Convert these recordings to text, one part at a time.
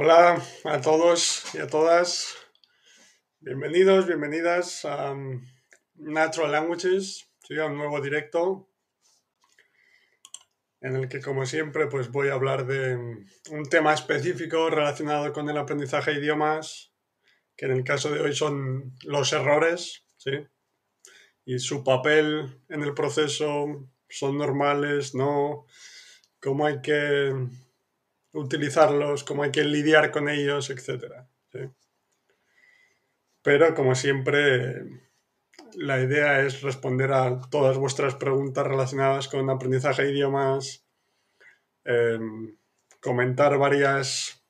Hola a todos y a todas. Bienvenidos, bienvenidas a um, Natural Languages, a un nuevo directo en el que, como siempre, pues voy a hablar de un tema específico relacionado con el aprendizaje de idiomas, que en el caso de hoy son los errores, ¿sí? Y su papel en el proceso, son normales, no, cómo hay que utilizarlos, cómo hay que lidiar con ellos, etc. Pero como siempre, la idea es responder a todas vuestras preguntas relacionadas con aprendizaje de idiomas, em, comentar varias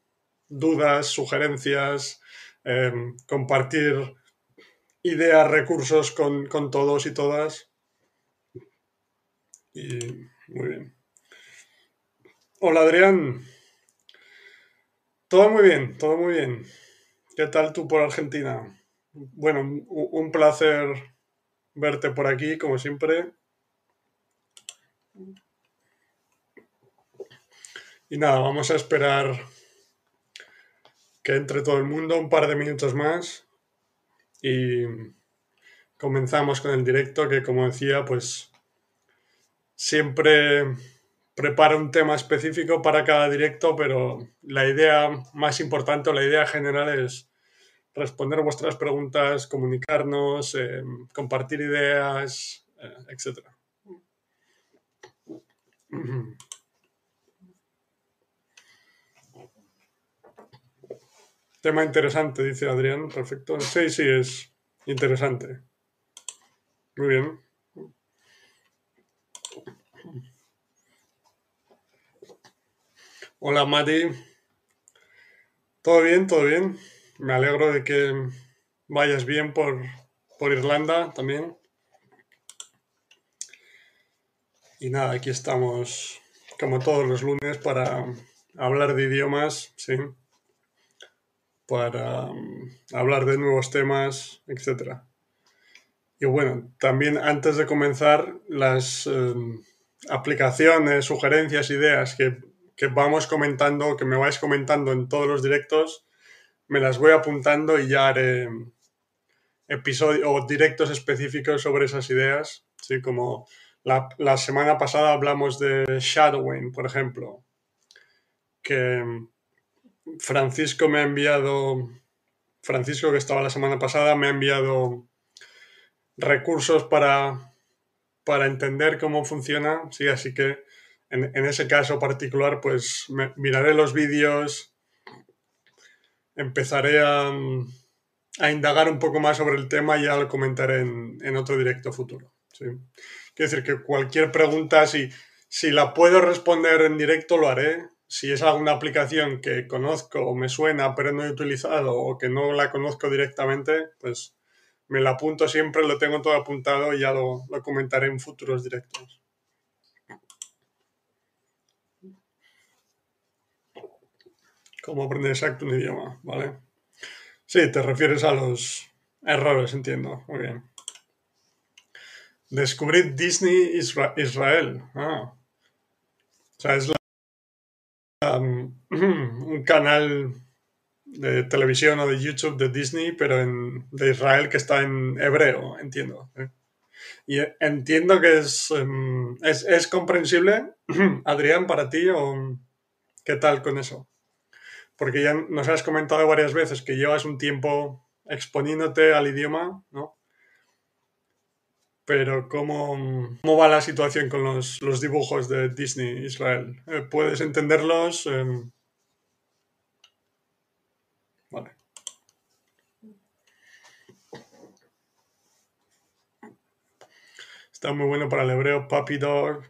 dudas, sugerencias, em, compartir ideas, recursos con, con todos y todas. Y muy bien. Hola Adrián. Todo muy bien, todo muy bien. ¿Qué tal tú por Argentina? Bueno, un placer verte por aquí, como siempre. Y nada, vamos a esperar que entre todo el mundo un par de minutos más y comenzamos con el directo que como decía, pues siempre prepara un tema específico para cada directo, pero la idea más importante o la idea general es responder vuestras preguntas, comunicarnos, eh, compartir ideas, eh, etc. Tema interesante, dice Adrián. Perfecto. Sí, sí, es interesante. Muy bien. Hola Mati. ¿Todo bien? ¿Todo bien? Me alegro de que vayas bien por, Irlanda también. Y nada, aquí estamos como todos los lunes para hablar de idiomas, sí. Para um, hablar de nuevos temas, etc. Y bueno, también antes de comenzar, las um, aplicaciones, sugerencias, ideas que que vamos comentando, que me vais comentando en todos los directos, me las voy apuntando y ya haré episodios o directos específicos sobre esas ideas. ¿sí? Como la, semana pasada hablamos de shadowing, por ejemplo, que Francisco me ha enviado, Francisco que estaba la semana pasada, me ha enviado recursos para, para entender cómo funciona, sí, así que en, ese caso particular, pues miraré los vídeos, empezaré a, indagar un poco más sobre el tema y ya lo comentaré en, otro directo futuro. Quiero decir que cualquier pregunta, si, si la puedo responder en directo, lo haré. Si es alguna aplicación que conozco o me suena pero no he utilizado o que no la conozco directamente, pues me la apunto siempre, lo tengo todo apuntado y ya lo comentaré en futuros directos. Cómo aprender exacto un idioma, ¿vale? Sí, te refieres a los errores, entiendo. Muy bien. Descubrir Disney Israel. Ah. O sea, es um, un canal de televisión o de YouTube de Disney, pero de Israel que está en hebreo, entiendo. ¿eh? Y entiendo que es, es, es comprensible, Adrián, para ti, o qué tal con eso porque ya nos has comentado varias veces que llevas un tiempo exponiéndote al idioma, ¿no? Pero ¿cómo, cómo va la situación con los, dibujos de Disney Israel? Eh, ¿Puedes entenderlos? Em, vale. Está muy bueno para el hebreo, Puppy Dog,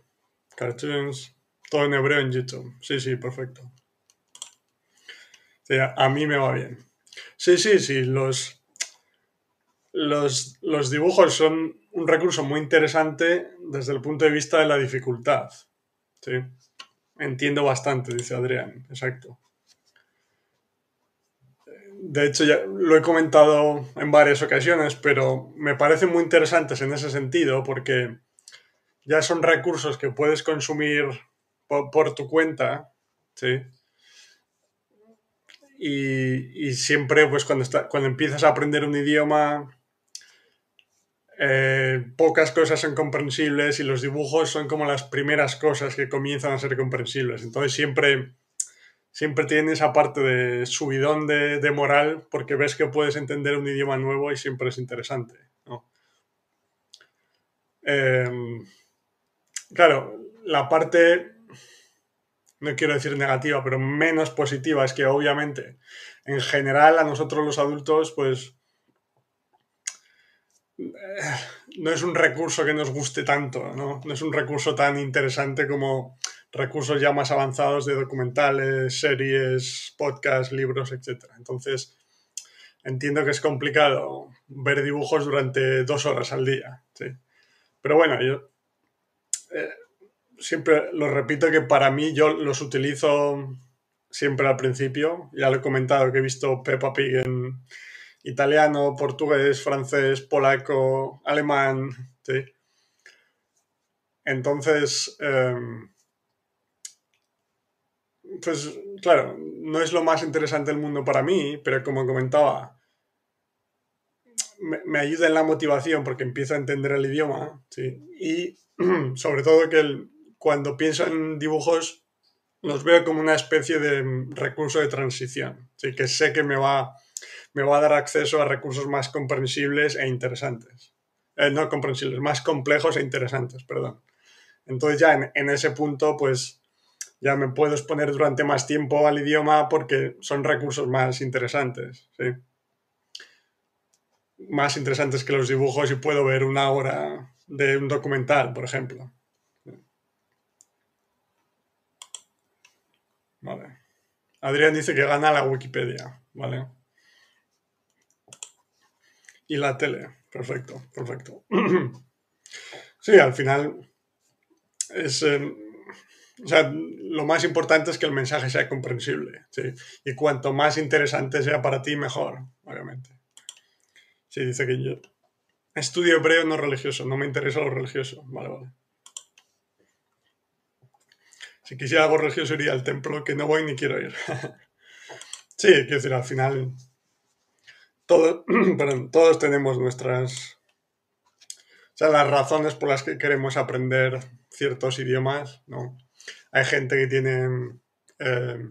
cartoons, todo en hebreo en YouTube. Sí, sí, perfecto a mí me va bien. Sí, sí, sí, los, los, dibujos son un recurso muy interesante desde el punto de vista de la dificultad. Sí. Entiendo bastante, dice Adrián, exacto. De hecho, ya lo he comentado en varias ocasiones, pero me parecen muy interesantes en ese sentido porque ya son recursos que puedes consumir por, por tu cuenta, ¿sí? Y, siempre, pues cuando, está, cuando empiezas a aprender un idioma, eh, pocas cosas son comprensibles y los dibujos son como las primeras cosas que comienzan a ser comprensibles. Entonces siempre, siempre tienes esa parte de subidón de, de moral porque ves que puedes entender un idioma nuevo y siempre es interesante. Em, claro, la parte, no quiero decir negativa, pero menos positiva es que obviamente en general a nosotros los adultos pues no es un recurso que nos guste tanto, ¿no? No es un recurso tan interesante como recursos ya más avanzados de documentales, series, podcasts, libros, etc. Entonces, entiendo que es complicado ver dibujos durante dos horas al día, ¿sí? Pero bueno, yo eh, siempre lo repito que para mí yo los utilizo siempre al principio. Ya lo he comentado que he visto Peppa Pig en italiano, portugués, francés, polaco, alemán. ¿sí? Entonces, em, pues claro, no es lo más interesante del mundo para mí, pero como comentaba, me, ayuda en la motivación porque empiezo a entender el idioma, ¿sí? Y sobre todo que cuando pienso en dibujos los veo como una especie de recurso de transición, ¿sí? que sé que me va, me va a dar acceso a recursos más comprensibles e interesantes. Eh, no comprensibles, más complejos e interesantes, perdón. Entonces ya en, en, ese punto, pues ya me puedo exponer durante más tiempo al idioma porque son recursos más interesantes, ¿sí? más interesantes que los dibujos y puedo ver una hora de un documental, por ejemplo. Vale. Adrián dice que gana la Wikipedia, ¿vale? Y la tele, perfecto, perfecto. sí, al final es... Eh, o sea, lo más importante es que el mensaje sea comprensible, ¿sí? Y cuanto más interesante sea para ti, mejor, obviamente. Sí, dice que yo estudio hebreo no religioso, no me interesa lo religioso. Vale, vale. Si quisiera algo religioso iría al templo, que no voy ni quiero ir. sí, quiero decir, al final todo, todos tenemos nuestras... O sea, las razones por las que queremos aprender ciertos idiomas, ¿no? Hay gente que tiene eh,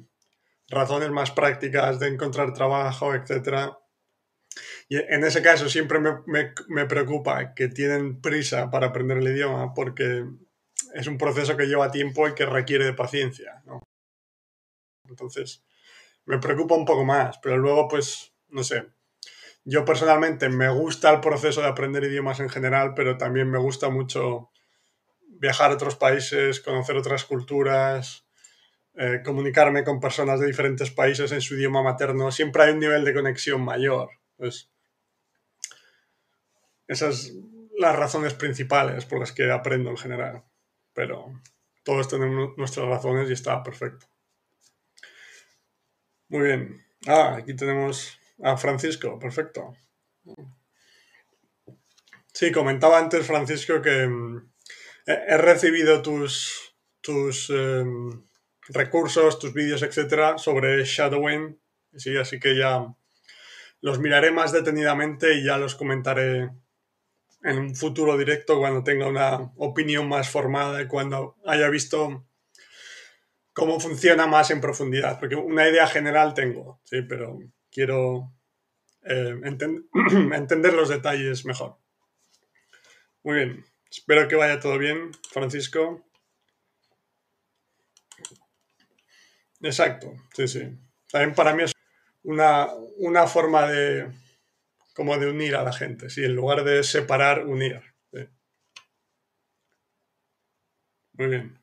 razones más prácticas de encontrar trabajo, etcétera y en ese caso siempre me, preocupa que tienen prisa para aprender el idioma porque es un proceso que lleva tiempo y que requiere de paciencia. Entonces, me preocupa un poco más, pero luego, pues, no sé. Yo personalmente me gusta el proceso de aprender idiomas en general, pero también me gusta mucho viajar a otros países, conocer otras culturas, eh, comunicarme con personas de diferentes países en su idioma materno. Siempre hay un nivel de conexión mayor. Esas las razones principales por las que aprendo en general. Pero todos tenemos nuestras razones y está perfecto. Muy bien. Ah, aquí tenemos a Francisco, perfecto. Sí, comentaba antes, Francisco, que mm, he recibido tus, tus em, recursos, tus vídeos, etcétera, sobre Shadowing. Sí, así que ya los miraré más detenidamente y ya los comentaré en un futuro directo cuando tenga una opinión más formada y cuando haya visto cómo funciona más en profundidad. Porque una idea general tengo, sí, pero quiero eh, entender los detalles mejor. Muy bien, espero que vaya todo bien, Francisco. Exacto, sí, sí. También para mí es una, una forma de, como de unir a la gente, ¿sí? En lugar de separar, unir. Muy bien.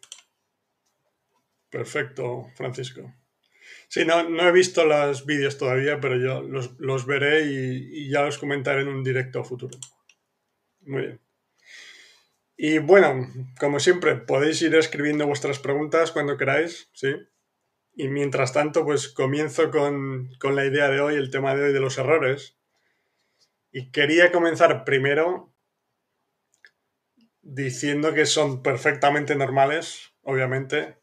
Perfecto, Francisco. Sí, no, no he visto los vídeos todavía, pero yo los, veré y, ya los comentaré en un directo futuro. Muy bien. Y bueno, como siempre, podéis ir escribiendo vuestras preguntas cuando queráis, ¿sí? Y mientras tanto, pues comienzo con, con la idea de hoy, el tema de hoy de los errores. Y quería comenzar primero diciendo que son perfectamente normales, obviamente.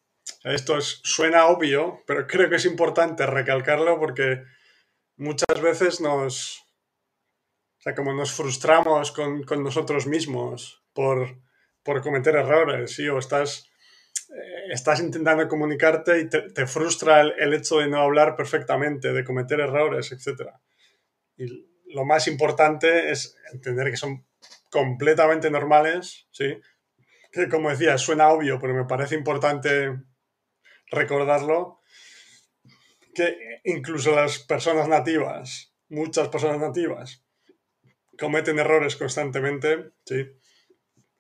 Esto suena obvio, pero creo que es importante recalcarlo porque muchas veces nos, o sea, como nos frustramos con, nosotros mismos por, cometer errores, ¿sí? O estás, eh, estás intentando comunicarte y te, frustra el, hecho de no hablar perfectamente, de cometer errores, etc. Y lo más importante es entender que son completamente normales, ¿sí? Que como decía, suena obvio, pero me parece importante recordarlo, que incluso las personas nativas, muchas personas nativas, cometen errores constantemente, ¿sí?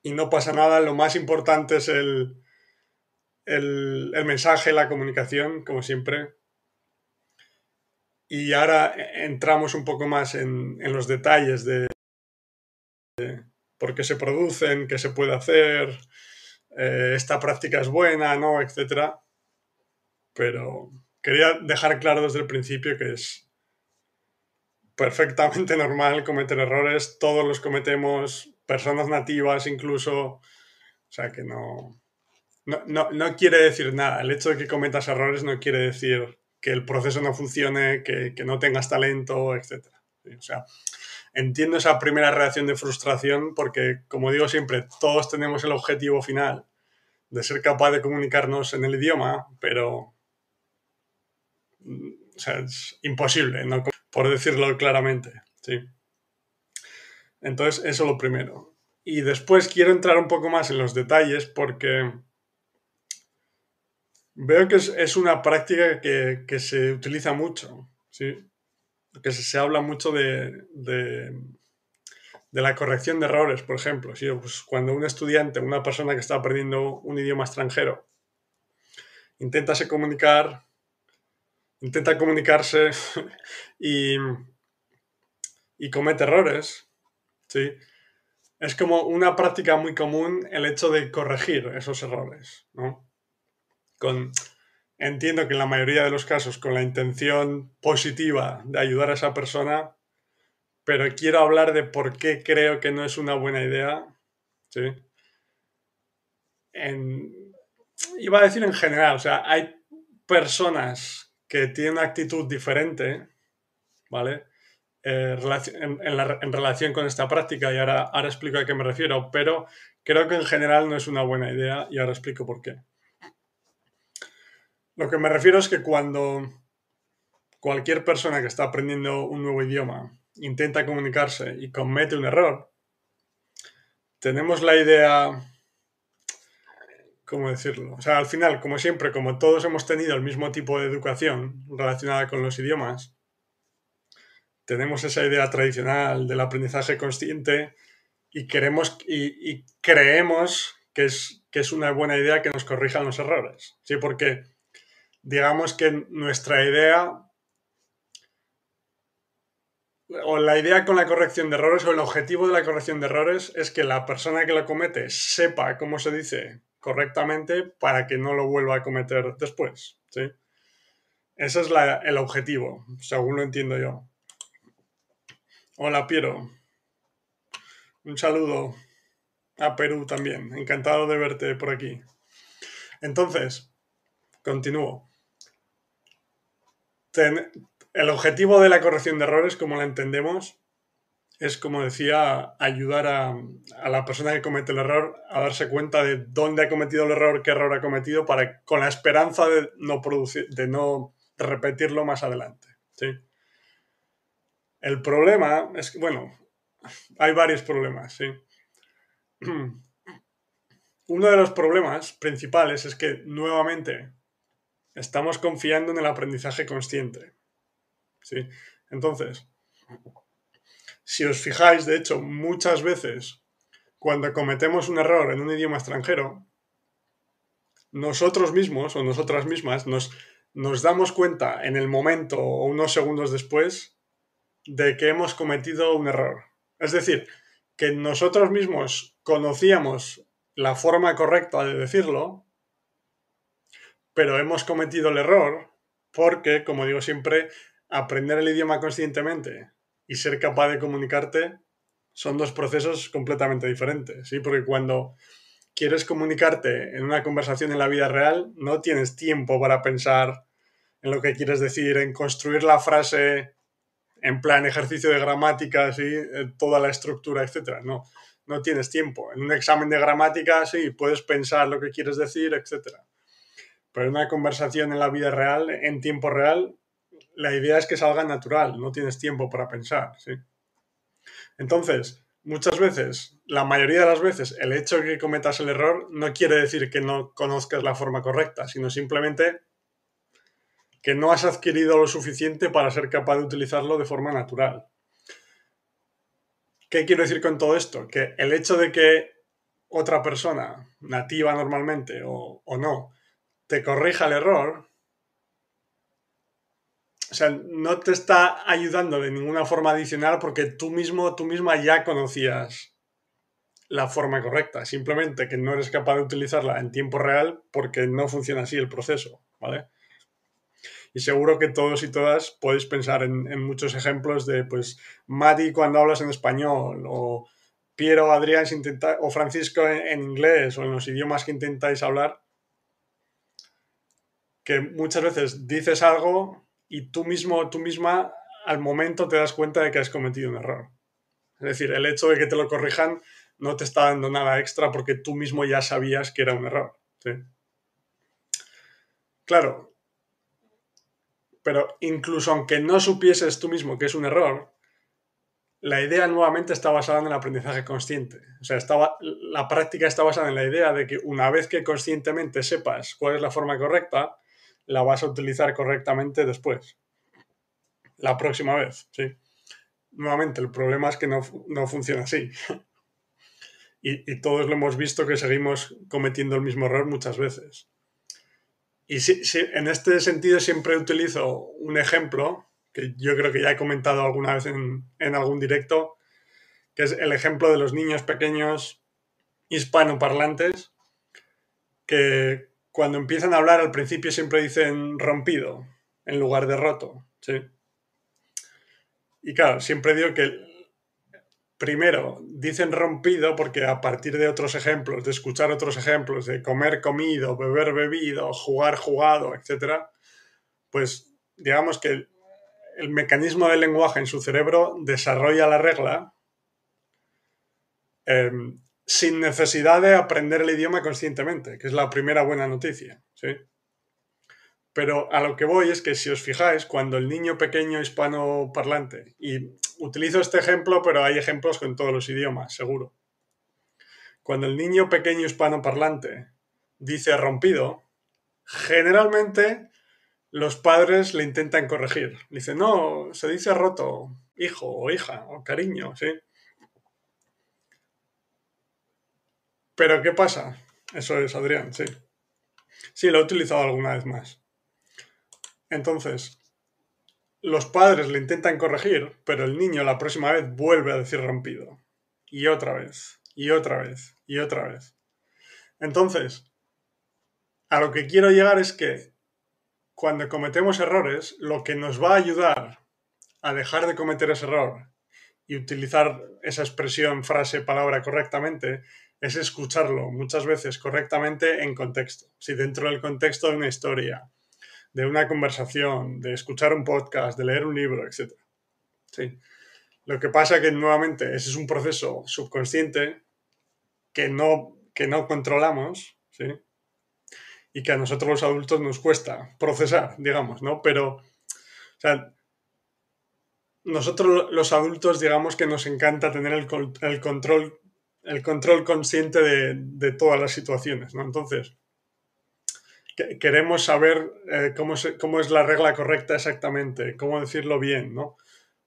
Y no pasa nada, lo más importante es el, el, mensaje, la comunicación, como siempre. Y ahora entramos un poco más en, los detalles de, por qué se producen, qué se puede hacer, eh, esta práctica es buena, ¿no? etcétera. Pero quería dejar claro desde el principio que es perfectamente normal cometer errores, todos los cometemos, personas nativas incluso, o sea que no, no, quiere decir nada, el hecho de que cometas errores no quiere decir que el proceso no funcione, que, no tengas talento, etc. O sea, entiendo esa primera reacción de frustración porque, como digo siempre, todos tenemos el objetivo final de ser capaz de comunicarnos en el idioma, pero o sea, es imposible, ¿no? por decirlo claramente. ¿sí? Entonces, eso lo primero. Y después quiero entrar un poco más en los detalles porque veo que es, una práctica que, se utiliza mucho, ¿sí? que se, habla mucho de, de, la corrección de errores, por ejemplo. ¿sí? Pues cuando un estudiante, una persona que está aprendiendo un idioma extranjero, intenta se comunicar intenta comunicarse y, y comete errores, ¿sí? Es como una práctica muy común el hecho de corregir esos errores, ¿no? Entiendo que en la mayoría de los casos con la intención positiva de ayudar a esa persona, pero quiero hablar de por qué creo que no es una buena idea, ¿sí? iba a decir en general, o sea, hay personas que tiene una actitud diferente, ¿vale? Eh, en, relación con esta práctica y ahora, ahora explico a qué me refiero, pero creo que en general no es una buena idea y ahora explico por qué. Lo que me refiero es que cuando cualquier persona que está aprendiendo un nuevo idioma intenta comunicarse y comete un error, tenemos la idea ¿cómo decirlo? O sea, al final, como siempre, como todos hemos tenido el mismo tipo de educación relacionada con los idiomas, tenemos esa idea tradicional del aprendizaje consciente y queremos y, creemos que es, que es una buena idea que nos corrijan los errores. Sí, porque digamos que nuestra idea o la idea con la corrección de errores o el objetivo de la corrección de errores es que la persona que lo comete sepa cómo se dice correctamente para que no lo vuelva a cometer después. ¿sí? Ese es el objetivo, según lo entiendo yo. Hola, Piero. Un saludo a Perú también. Encantado de verte por aquí. Entonces, continúo. El objetivo de la corrección de errores, como la entendemos, es, como decía, ayudar a, la persona que comete el error a darse cuenta de dónde ha cometido el error, qué error ha cometido, para, con la esperanza de no, producir, de no repetirlo más adelante. ¿sí? El problema es que, bueno, hay varios problemas. ¿sí? Uno de los problemas principales es que, nuevamente, estamos confiando en el aprendizaje consciente. ¿sí? Entonces, si os fijáis, de hecho, muchas veces cuando cometemos un error en un idioma extranjero, nosotros mismos o nosotras mismas nos, nos damos cuenta en el momento o unos segundos después de que hemos cometido un error. Es decir, que nosotros mismos conocíamos la forma correcta de decirlo, pero hemos cometido el error porque, como digo siempre, aprender el idioma conscientemente y ser capaz de comunicarte son dos procesos completamente diferentes, ¿sí? Porque cuando, quieres comunicarte en una conversación en la vida real, no tienes tiempo para pensar en lo que quieres decir, en construir la frase en plan ejercicio de gramática, así, eh, toda la estructura, etcétera. No, no tienes tiempo. En un examen de gramática, sí, puedes pensar lo que quieres decir, etcétera. Pero en una conversación en la vida real, en tiempo real, la idea es que salga natural, no tienes tiempo para pensar, ¿sí? Entonces, muchas veces, la mayoría de las veces, el hecho de que cometas el error no quiere decir que no conozcas la forma correcta, sino simplemente que no has adquirido lo suficiente para ser capaz de utilizarlo de forma natural. ¿Qué quiero decir con todo esto? Que el hecho de que otra persona, nativa normalmente o, o no, te corrija el error, o sea, no te está ayudando de ninguna forma adicional porque tú mismo, tú misma ya conocías la forma correcta. Simplemente que no eres capaz de utilizarla en tiempo real porque no funciona así el proceso, ¿vale? Y seguro que todos y todas podéis pensar en, muchos ejemplos de, pues, Mati cuando hablas en español, o Piero, Adrián, o Francisco en inglés, o en los idiomas que intentáis hablar, que muchas veces dices algo y tú mismo, tú misma, al momento te das cuenta de que has cometido un error. Es decir, el hecho de que te lo corrijan no te está dando nada extra porque tú mismo ya sabías que era un error. Claro, pero incluso aunque no supieses tú mismo que es un error, la idea nuevamente está basada en el aprendizaje consciente. O sea, estaba, la práctica está basada en la idea de que una vez que conscientemente sepas cuál es la forma correcta, la vas a utilizar correctamente después. La próxima vez, sí. Nuevamente, el problema es que no, funciona así. y, todos lo hemos visto que seguimos cometiendo el mismo error muchas veces. Y en este sentido siempre utilizo un ejemplo que yo creo que ya he comentado alguna vez en, en algún directo, que es el ejemplo de los niños pequeños hispanoparlantes que cuando empiezan a hablar al principio siempre dicen rompido en lugar de roto, ¿sí? Y claro, siempre digo que primero dicen rompido porque a partir de otros ejemplos, de escuchar otros ejemplos, de comer comido, beber bebido, jugar jugado, etc., pues digamos que el, mecanismo del lenguaje en su cerebro desarrolla la regla em, sin necesidad de aprender el idioma conscientemente, que es la primera buena noticia, ¿sí? Pero a lo que voy es que si os fijáis, cuando el niño pequeño hispano parlante, y utilizo este ejemplo, pero hay ejemplos con todos los idiomas, seguro. Cuando el niño pequeño hispano parlante dice rompido, generalmente los padres le intentan corregir. Dicen, no, se dice roto, hijo o hija, o cariño, ¿sí? Pero ¿qué pasa? Eso es, Adrián, sí. Sí, lo he utilizado alguna vez más. Entonces, los padres le intentan corregir, pero el niño la próxima vez vuelve a decir rompido. Y otra vez, y otra vez, y otra vez. Entonces, a lo que quiero llegar es que cuando cometemos errores, lo que nos va a ayudar a dejar de cometer ese error y utilizar esa expresión, frase, palabra correctamente es escucharlo muchas veces correctamente en contexto. Si dentro del contexto de una historia, de una conversación, de escuchar un podcast, de leer un libro, etc. Sí. Lo que pasa que nuevamente ese es un proceso subconsciente que no, que no controlamos, ¿sí? Y que a nosotros los adultos nos cuesta procesar, digamos, ¿no? Pero, nosotros los adultos, digamos que nos encanta tener el control el control consciente de, todas las situaciones, ¿no? Entonces, queremos saber eh, cómo, cómo, es la regla correcta exactamente, cómo decirlo bien, ¿no?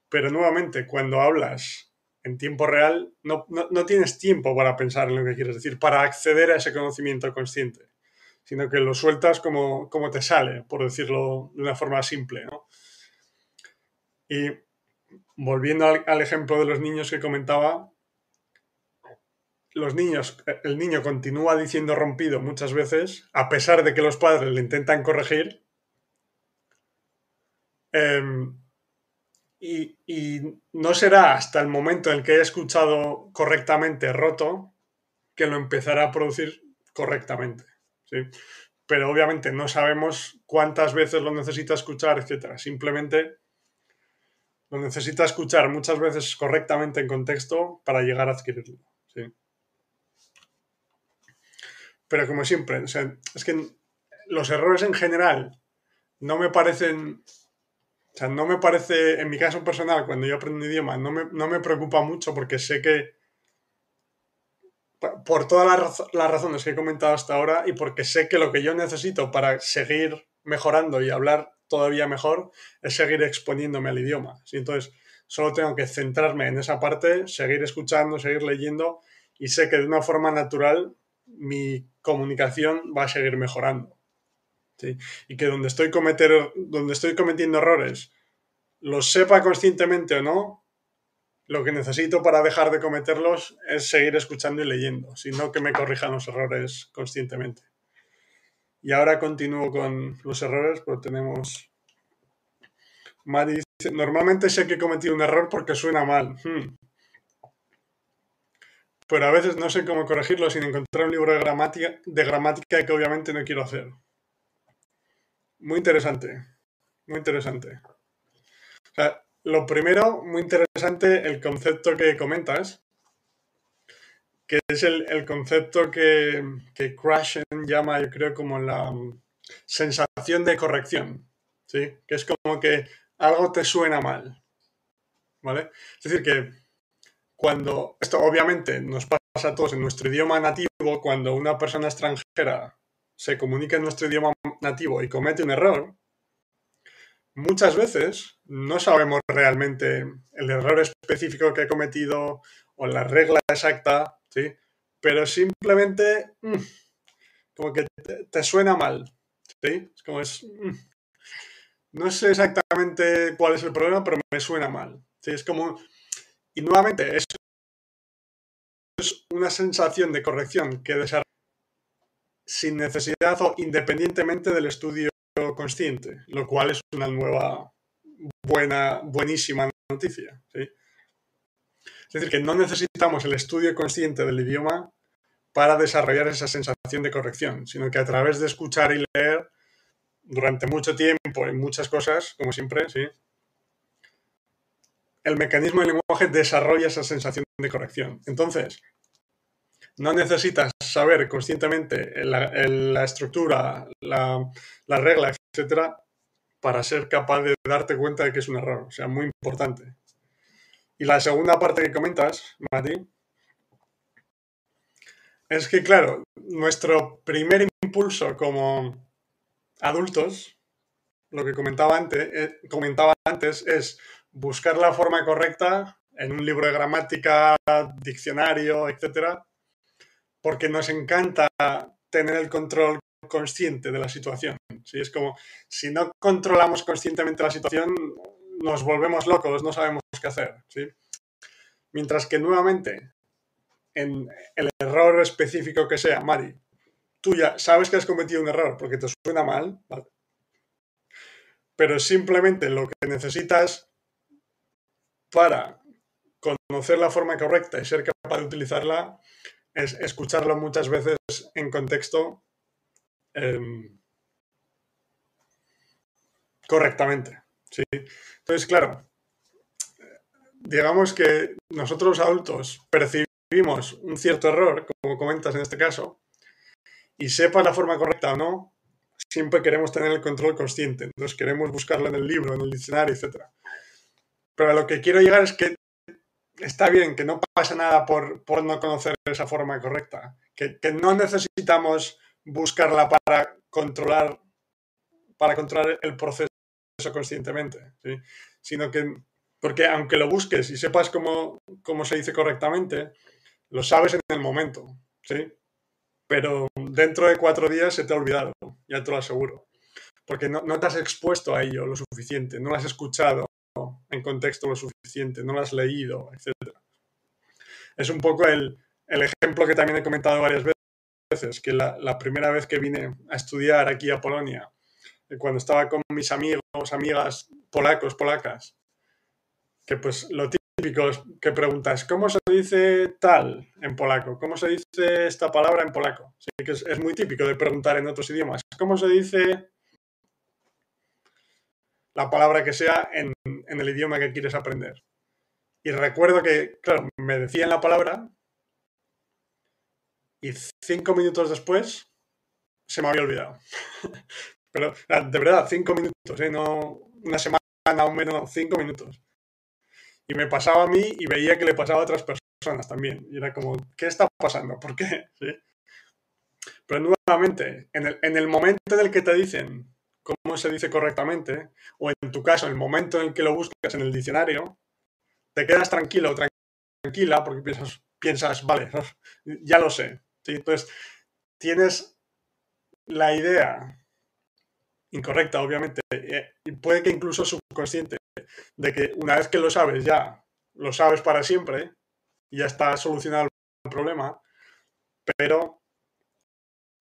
Pero nuevamente, cuando hablas en tiempo real, no, tienes tiempo para pensar en lo que quieres decir, para acceder a ese conocimiento consciente, sino que lo sueltas como, como te sale, por decirlo de una forma simple, ¿no? Y volviendo al ejemplo de los niños que comentaba, los niños, el niño continúa diciendo rompido muchas veces, a pesar de que los padres le intentan corregir. Em, y, y, no será hasta el momento en que haya escuchado correctamente roto que lo empezara a producir correctamente. ¿sí? Pero obviamente no sabemos cuántas veces lo necesita escuchar, etc. Simplemente lo necesita escuchar muchas veces correctamente en contexto para llegar a adquirirlo. ¿sí? Pero como siempre, es que los errores en general no me parecen o sea, no me parece, en mi caso personal, cuando yo aprendo un idioma, no me, no me preocupa mucho porque sé que, por todas las, razones que he comentado hasta ahora y porque sé que lo que yo necesito para seguir mejorando y hablar todavía mejor es seguir exponiéndome al idioma. Entonces, solo tengo que centrarme en esa parte, seguir escuchando, seguir leyendo y sé que de una forma natural mi comunicación va a seguir mejorando. Y que donde estoy, cometiendo errores, lo sepa conscientemente o no, lo que necesito para dejar de cometerlos es seguir escuchando y leyendo, sino que me corrijan los errores conscientemente. Y ahora continúo con los errores, pero tenemos... Mari dice, normalmente sé que he cometido un error porque suena mal. Hmm. Pero a veces no sé cómo corregirlo sin encontrar un libro de gramática, que obviamente no quiero hacer. Muy interesante, muy interesante. lo primero, muy interesante, el concepto que comentas, que es el, concepto que, que Crashen llama, yo creo, como la mm, sensación de corrección, ¿sí? Que es como que algo te suena mal, ¿vale? Es decir, que cuando, esto obviamente nos pasa a todos en nuestro idioma nativo, cuando una persona extranjera se comunica en nuestro idioma nativo y comete un error, muchas veces no sabemos realmente el error específico que ha cometido o la regla exacta, ¿sí? Pero simplemente mm, como que te, suena mal, ¿sí? Es como es... Mm, no sé exactamente cuál es el problema, pero me suena mal. ¿sí? Es como... Y nuevamente, es una sensación de corrección que desarrolla sin necesidad o independientemente del estudio consciente, lo cual es una nueva, buena, buenísima noticia. Es decir, que no necesitamos el estudio consciente del idioma para desarrollar esa sensación de corrección, sino que a través de escuchar y leer durante mucho tiempo en muchas cosas, como siempre, ¿sí? El mecanismo del lenguaje desarrolla esa sensación de corrección. Entonces, no necesitas saber conscientemente la, estructura, la, regla, etcétera, para ser capaz de darte cuenta de que es un error. O sea, muy importante. Y la segunda parte que comentas, Mati, es que, claro, nuestro primer impulso como adultos, lo que comentaba eh, comentaba antes es buscar la forma correcta en un libro de gramática, diccionario, etcétera, porque nos encanta tener el control consciente de la situación. ¿sí? Es como, si no controlamos conscientemente la situación, nos volvemos locos, no sabemos qué hacer. ¿sí? Mientras que nuevamente, en el error específico que sea, Mari, tú ya sabes que has cometido un error porque te suena mal, pero simplemente lo que necesitas para conocer la forma correcta y ser capaz de utilizarla es escucharlo muchas veces en contexto em, correctamente. ¿sí? Entonces, claro, digamos que nosotros adultos percibimos un cierto error, como comentas en este caso, y sepa la forma correcta o no, siempre queremos tener el control consciente. Entonces queremos buscarlo en el libro, en el diccionario, etc. Pero a lo que quiero llegar es que está bien, que no pasa nada por, no conocer esa forma correcta, que, no necesitamos buscarla para controlar, para controlar el proceso conscientemente, sino que, porque aunque lo busques y sepas cómo, cómo se dice correctamente, lo sabes en el momento, ¿sí? Pero dentro de cuatro días se te ha olvidado, ya te lo aseguro. Porque no, no te has expuesto a ello lo suficiente, no lo has escuchado, en contexto lo suficiente, no lo has leído, etc. Es un poco el, ejemplo que también he comentado varias veces, que la, primera vez que vine a estudiar aquí a Polonia, eh, cuando estaba con mis amigos, amigas polacos, polacas, que pues lo típicos que preguntas, ¿cómo se dice tal en polaco? ¿Cómo se dice esta palabra en polaco? Sí, que es, muy típico de preguntar en otros idiomas. ¿Cómo se dice la palabra que sea en, en el idioma que quieres aprender? Y recuerdo que, claro, me decían la palabra y cinco minutos después se me había olvidado. Pero de verdad, cinco minutos, ¿eh? no una semana o menos, cinco minutos. Y me pasaba a mí y veía que le pasaba a otras personas también. Y era como, ¿qué está pasando? ¿Por qué? Pero nuevamente, en el, en el momento en el que te dicen cómo se dice correctamente, o en tu caso, en el momento en que lo buscas en el diccionario, te quedas tranquilo, tranquila, porque piensas, piensas vale, ya lo sé, entonces, tienes la idea incorrecta, obviamente, eh, y puede que incluso subconsciente, de que una vez que lo sabes ya, lo sabes para siempre y ya está solucionado el problema, pero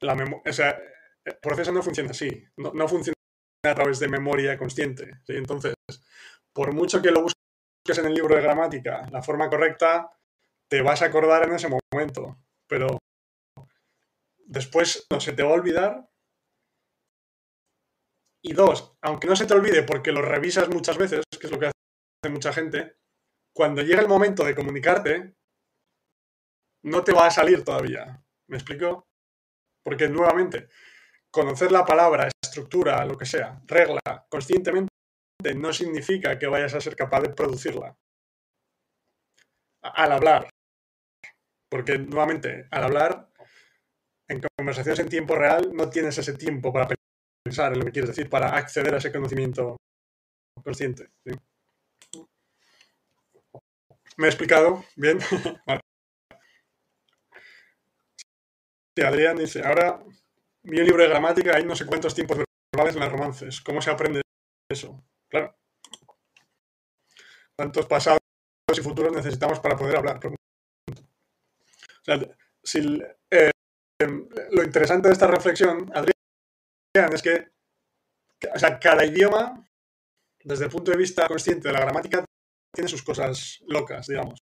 la o sea, el proceso no funciona así, no, funciona a través de memoria consciente. Entonces, por mucho que lo busques en el libro de gramática, la forma correcta, te vas a acordar en ese momento, pero después no se te va a olvidar. Y dos, aunque no se te olvide porque lo revisas muchas veces, que es lo que hace mucha gente, cuando llega el momento de comunicarte, no te va a salir todavía. ¿Me explico? Porque nuevamente, conocer la palabra, estructura, lo que sea, regla, conscientemente, no significa que vayas a ser capaz de producirla. Al hablar. Porque nuevamente, al hablar en conversaciones en tiempo real no tienes ese tiempo para pensar en lo que quieres decir, para acceder a ese conocimiento consciente. ¿Me he explicado bien? Sí, Adrián dice, ahora un libro de gramática, hay no sé cuántos tiempos verbales en los romances. ¿Cómo se aprende eso? Claro. ¿Cuántos pasados y futuros necesitamos para poder hablar? Si, eh, lo interesante de esta reflexión, Adrián, es que, o sea, cada idioma, desde el punto de vista consciente de la gramática, tiene sus cosas locas, digamos,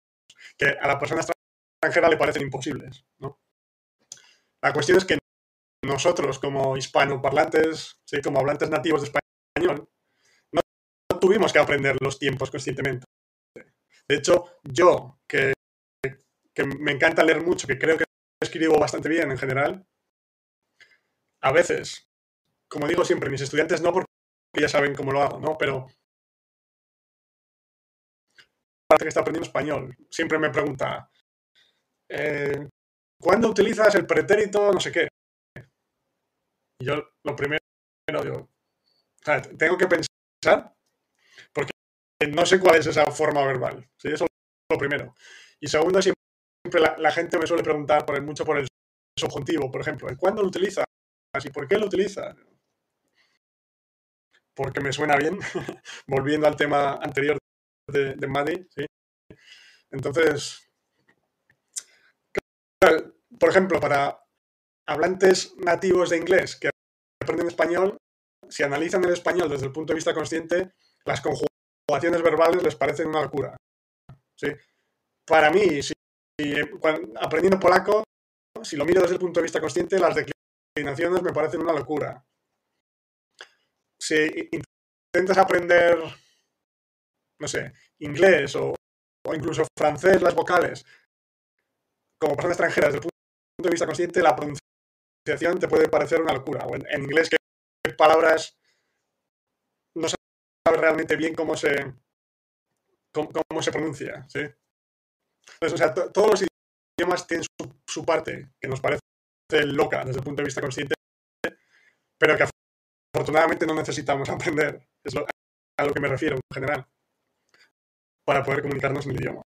que a la persona extranjera le parecen imposibles. ¿no? La cuestión es que nosotros, como hispanoparlantes, ¿sí? como hablantes nativos de español, no, tuvimos que aprender los tiempos conscientemente. De hecho, yo, que, me encanta leer mucho, que creo que escribo bastante bien en general. A veces, como digo siempre, mis estudiantes no porque ya saben cómo lo hago, ¿no? Pero parte que está aprendiendo español siempre me pregunta, eh, ¿cuándo utilizas el pretérito no sé qué? Yo lo primero digo, tengo que pensar porque no sé cuál es esa forma verbal. ¿sí? Eso es lo primero. Y segundo, siempre la, gente me suele preguntar por mucho por el subjuntivo, por ejemplo. ¿Cuándo lo utiliza? ¿Y por qué lo utiliza? Porque me suena bien, volviendo al tema anterior de, de ¿sí? Entonces, por ejemplo, para hablantes nativos de inglés que aprenden español, si analizan el español desde el punto de vista consciente, las conjugaciones verbales les parecen una locura. ¿sí? Para mí, si eh, aprendiendo polaco, si lo miro desde el punto de vista consciente, las declinaciones me parecen una locura. Si intentas aprender, no sé, inglés o, incluso francés, las vocales, como persona extranjera, desde el punto de vista consciente, la pronunciación te puede parecer una locura. O en, inglés, que palabras no sabes realmente bien cómo se, cómo, cómo se pronuncia. ¿sí? Pues, o sea, todos los idiomas tienen su, parte que nos parece loca desde el punto de vista consciente, pero que afortunadamente no necesitamos aprender. Es a lo que me refiero en general, para poder comunicarnos en idioma.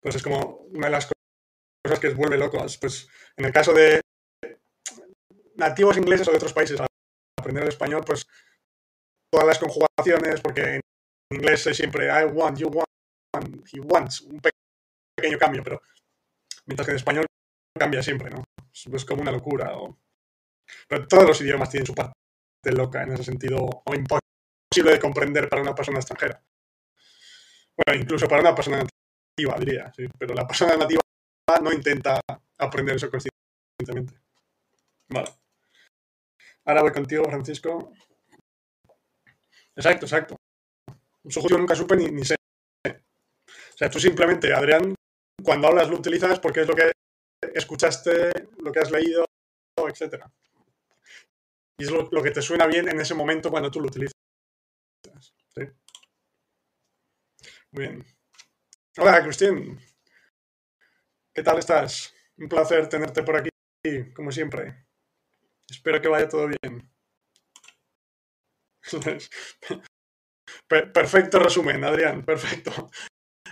Pues es como una de las cosas que vuelve locos. Pues en el caso de nativos ingleses o de otros países, aprender el español, pues todas las conjugaciones, porque en inglés es siempre I want, you want, he wants, un pequeño cambio, pero mientras que en español cambia siempre, ¿no? Es como una locura. Pero todos los idiomas tienen su parte loca en ese sentido, o imposible de comprender para una persona extranjera. Bueno, incluso para una persona diría, ¿sí? pero la persona nativa no intenta aprender eso conscientemente. Vale. Ahora voy contigo, Francisco. Exacto, exacto. Su yo nunca supe ni, ni sé. O sea, tú simplemente, Adrián, cuando hablas lo utilizas porque es lo que escuchaste, lo que has leído, etc. Y es lo, que te suena bien en ese momento cuando tú lo utilizas. Muy bien. Hola, Cristian. ¿Qué tal estás? Un placer tenerte por aquí, como siempre. Espero que vaya todo bien. Perfecto resumen, Adrián, perfecto.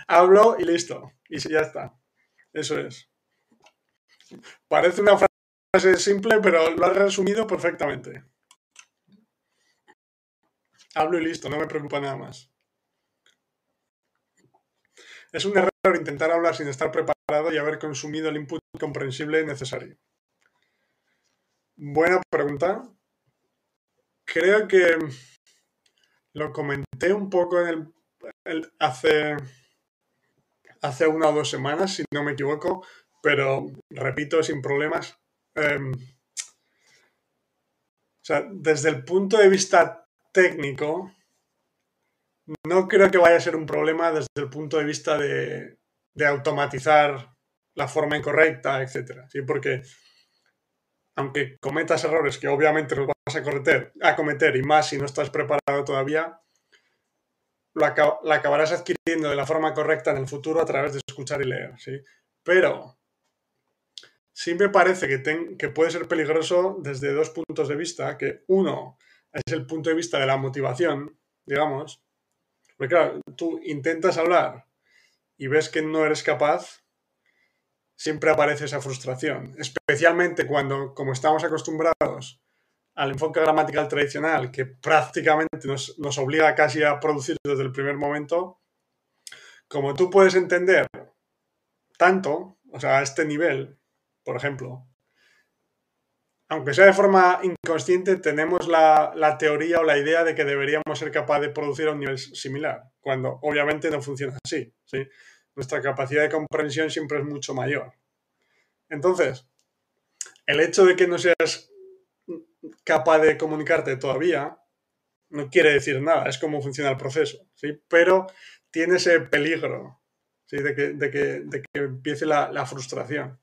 Hablo y listo. Y ya está. Eso es. Parece una frase simple, pero lo has resumido perfectamente. Hablo y listo, no me preocupa nada más. Es un error intentar hablar sin estar preparado y haber consumido el input comprensible necesario. Buena pregunta. Creo que lo comenté un poco en el, hace, hace una o dos semanas, si no me equivoco, pero repito sin problemas. Em, o sea, desde el punto de vista técnico, no creo que vaya a ser un problema desde el punto de vista de, automatizar la forma incorrecta, etc. ¿sí? Porque aunque cometas errores que obviamente los vas a cometer, a cometer y más si no estás preparado todavía, la acabarás adquiriendo de la forma correcta en el futuro a través de escuchar y leer. ¿sí? Pero sí me parece que, que puede ser peligroso desde dos puntos de vista, que uno es el punto de vista de la motivación, digamos, porque claro, tú intentas hablar y ves que no eres capaz, siempre aparece esa frustración, especialmente cuando, como estamos acostumbrados al enfoque gramatical tradicional, que prácticamente nos, obliga casi a producir desde el primer momento, como tú puedes entender tanto, o sea, a este nivel, por ejemplo, aunque sea de forma inconsciente, tenemos la, teoría o la idea de que deberíamos ser capaces de producir a un nivel similar, cuando obviamente no funciona así. ¿sí? Nuestra capacidad de comprensión siempre es mucho mayor. Entonces, el hecho de que no seas capaz de comunicarte todavía no quiere decir nada, es como funciona el proceso, ¿sí? pero tiene ese peligro de, que, empiece la frustración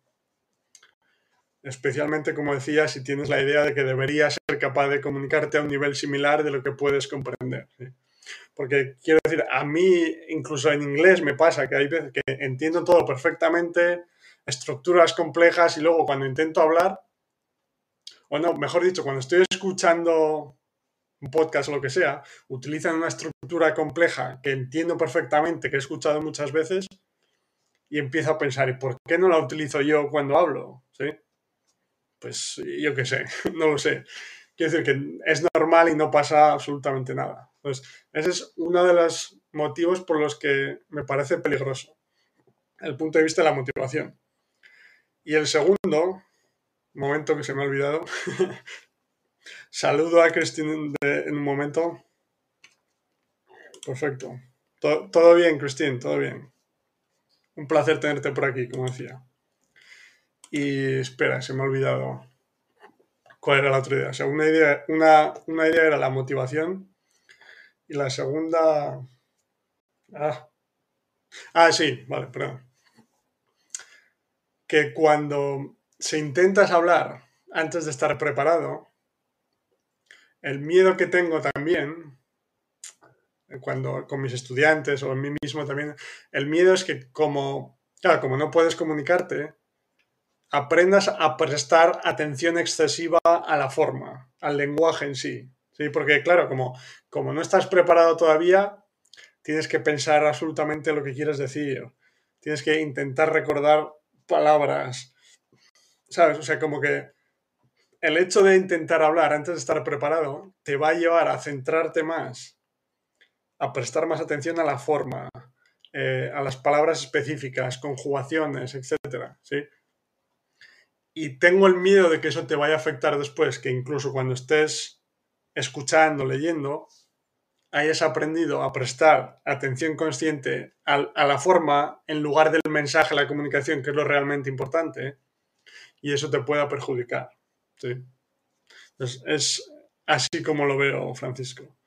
especialmente, como decía, si tienes la idea de que deberías ser capaz de comunicarte a un nivel similar de lo que puedes comprender. Porque quiero decir, a mí, incluso en inglés me pasa que hay veces que entiendo todo perfectamente, estructuras complejas y luego cuando intento hablar, o no, mejor dicho, cuando estoy escuchando un podcast o lo que sea, utilizan una estructura compleja que entiendo perfectamente, que he escuchado muchas veces, y empiezo a pensar, ¿y por qué no la utilizo yo cuando hablo? ¿Sí? Pues yo qué sé, no lo sé. Quiero decir que es normal y no pasa absolutamente nada. Pues ese es uno de los motivos por los que me parece peligroso, el punto de vista de la motivación. Y el segundo, momento que se me ha olvidado, saludo a Cristina en un momento. Perfecto. Todo, todo bien, Cristina, todo bien. Un placer tenerte por aquí, como decía. Y espera, se me ha olvidado cuál era la otra idea. O sea, una idea, una, idea era la motivación y la segunda... Ah. ah, sí, vale, perdón. Que cuando se intentas hablar antes de estar preparado, el miedo que tengo también, cuando con mis estudiantes o en mí mismo también, el miedo es que como, claro, como no puedes comunicarte, aprendas a prestar atención excesiva a la forma, al lenguaje en sí. ¿sí? Porque, claro, como, como no estás preparado todavía, tienes que pensar absolutamente lo que quieres decir. Tienes que intentar recordar palabras. ¿Sabes? O sea, como que el hecho de intentar hablar antes de estar preparado te va a llevar a centrarte más, a prestar más atención a la forma, eh, a las palabras específicas, conjugaciones, etcétera, ¿sí? Y tengo el miedo de que eso te vaya a afectar después, que incluso cuando estés escuchando, leyendo, hayas aprendido a prestar atención consciente a, la forma en lugar del mensaje, la comunicación, que es lo realmente importante, y eso te pueda perjudicar. ¿sí? es así como lo veo, Francisco.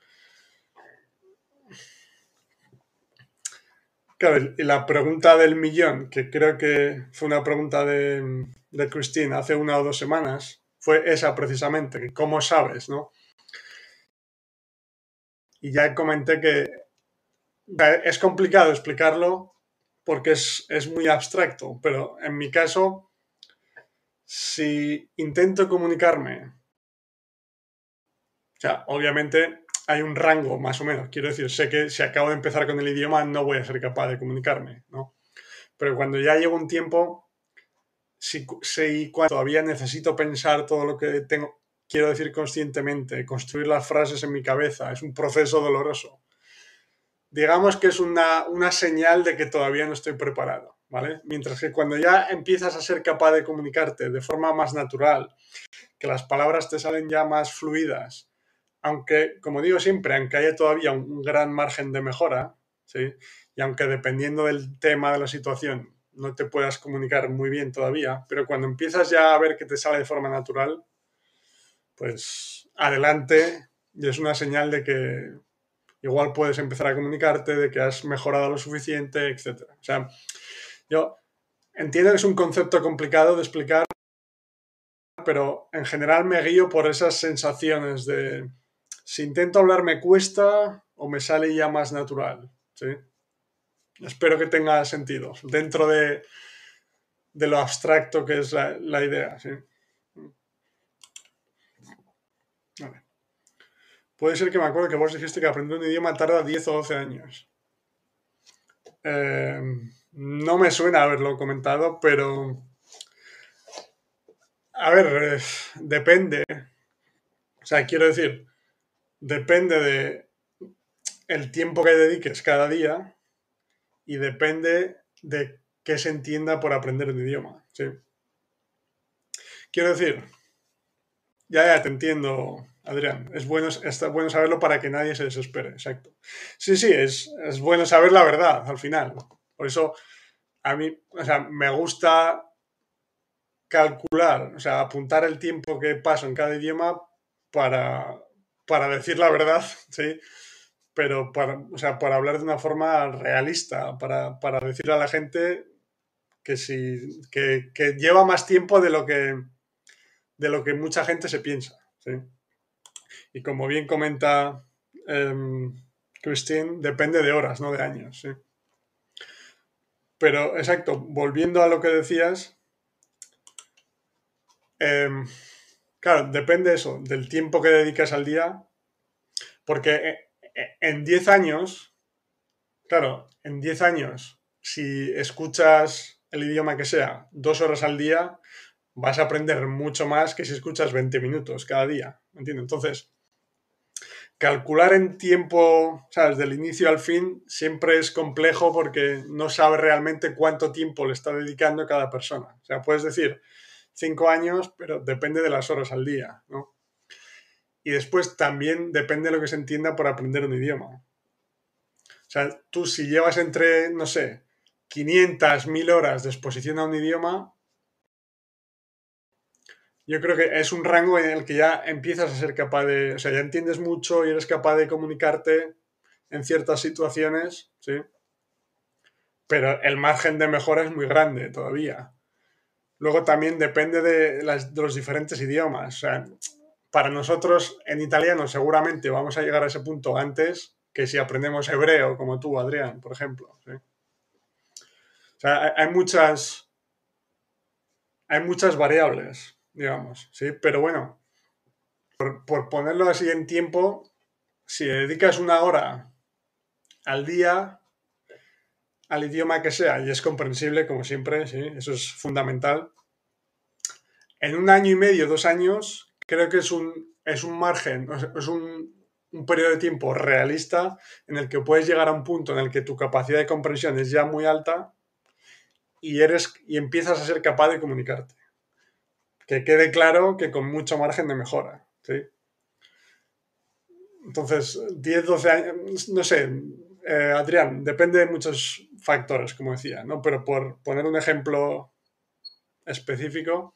Claro, y la pregunta del millón, que creo que fue una pregunta de, de Cristina hace una o dos semanas, fue esa precisamente, cómo sabes, ¿no? Y ya comenté que es complicado explicarlo porque es, es muy abstracto, pero en mi caso, si intento comunicarme, o sea, obviamente hay un rango más o menos. Quiero decir, sé que si acabo de empezar con el idioma no voy a ser capaz de comunicarme, ¿no? Pero cuando ya llevo un tiempo, si, si cuando todavía necesito pensar todo lo que tengo, quiero decir conscientemente, construir las frases en mi cabeza, es un proceso doloroso. Digamos que es una, una señal de que todavía no estoy preparado, ¿vale? Mientras que cuando ya empiezas a ser capaz de comunicarte de forma más natural, que las palabras te salen ya más fluidas, aunque, como digo siempre, aunque haya todavía un gran margen de mejora, ¿sí? y aunque dependiendo del tema de la situación no te puedas comunicar muy bien todavía, pero cuando empiezas ya a ver que te sale de forma natural, pues adelante y es una señal de que igual puedes empezar a comunicarte, de que has mejorado lo suficiente, etc. O sea, yo entiendo que es un concepto complicado de explicar, pero en general me guío por esas sensaciones de si intento hablar me cuesta o me sale ya más natural. ¿sí? Espero que tenga sentido dentro de, lo abstracto que es la, idea. ¿sí? Puede ser que me acuerdo que vos dijiste que aprender un idioma tarda 10 o 12 años. Eh, no me suena haberlo comentado, pero... A ver, depende. O sea, quiero decir, depende de el tiempo que dediques cada día y depende de qué se entienda por aprender un idioma. ¿sí? Quiero decir, ya, ya te entiendo, Adrián. Es bueno, bueno saberlo para que nadie se desespere. Exacto. Sí, sí, es, es bueno saber la verdad al final. Por eso, a mí, o sea, me gusta calcular, o sea, apuntar el tiempo que paso en cada idioma para, para decir la verdad, ¿sí? Pero para, o sea, para hablar de una forma realista, para, para decirle a la gente que, si, que, que, lleva más tiempo de lo que, de lo que mucha gente se piensa. ¿sí? Y como bien comenta eh, Christine, depende de horas, no de años. ¿sí? Pero, exacto, volviendo a lo que decías, eh, Claro, depende eso, del tiempo que dedicas al día, porque eh, en 10 años, claro, en 10 años, si escuchas el idioma que sea dos horas al día, vas a aprender mucho más que si escuchas 20 minutos cada día, ¿entiendes? Entonces, calcular en tiempo, ¿sabes? Del inicio al fin siempre es complejo porque no sabes realmente cuánto tiempo le está dedicando cada persona. O sea, puedes decir, cinco años, pero depende de las horas al día, ¿no? Y después también depende de lo que se entienda por aprender un idioma. O sea, tú si llevas entre, no sé, 500, 1000 horas de exposición a un idioma, yo creo que es un rango en el que ya empiezas a ser capaz de, o sea, ya entiendes mucho y eres capaz de comunicarte en ciertas situaciones, ¿sí? Pero el margen de mejora es muy grande todavía. Luego también depende de, los diferentes idiomas. O sea, para nosotros en italiano seguramente vamos a llegar a ese punto antes que si aprendemos hebreo, como tú, Adrián, por ejemplo. O sea, hay, muchas. Hay muchas variables, digamos, ¿sí? Pero bueno, por, por ponerlo así en tiempo, si dedicas una hora al día, al idioma que sea y es comprensible, como siempre, ¿sí? eso es fundamental. En un año y medio, dos años, creo que es un, es un margen, es un, un periodo de tiempo realista en el que puedes llegar a un punto en el que tu capacidad de comprensión es ya muy alta y, eres, y empiezas a ser capaz de comunicarte. Que quede claro que con mucho margen de mejora. ¿sí? Entonces, 10, 12 años, no sé, eh, Adrián, depende de muchos factores, como decía, ¿no? Pero por poner un ejemplo específico,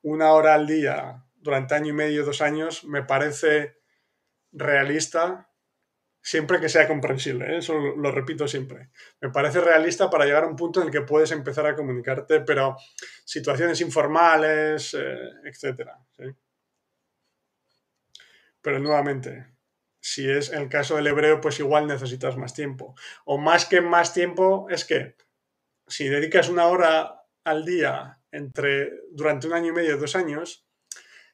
una hora al día durante año y medio, dos años, me parece realista siempre que sea comprensible, ¿eh? eso lo, repito siempre. Me parece realista para llegar a un punto en el que puedes empezar a comunicarte, pero situaciones informales, eh, etc. Pero nuevamente, si es el caso del hebreo, pues igual necesitas más tiempo. O más que más tiempo, es que si dedicas una hora al día entre, durante un año y medio, dos años,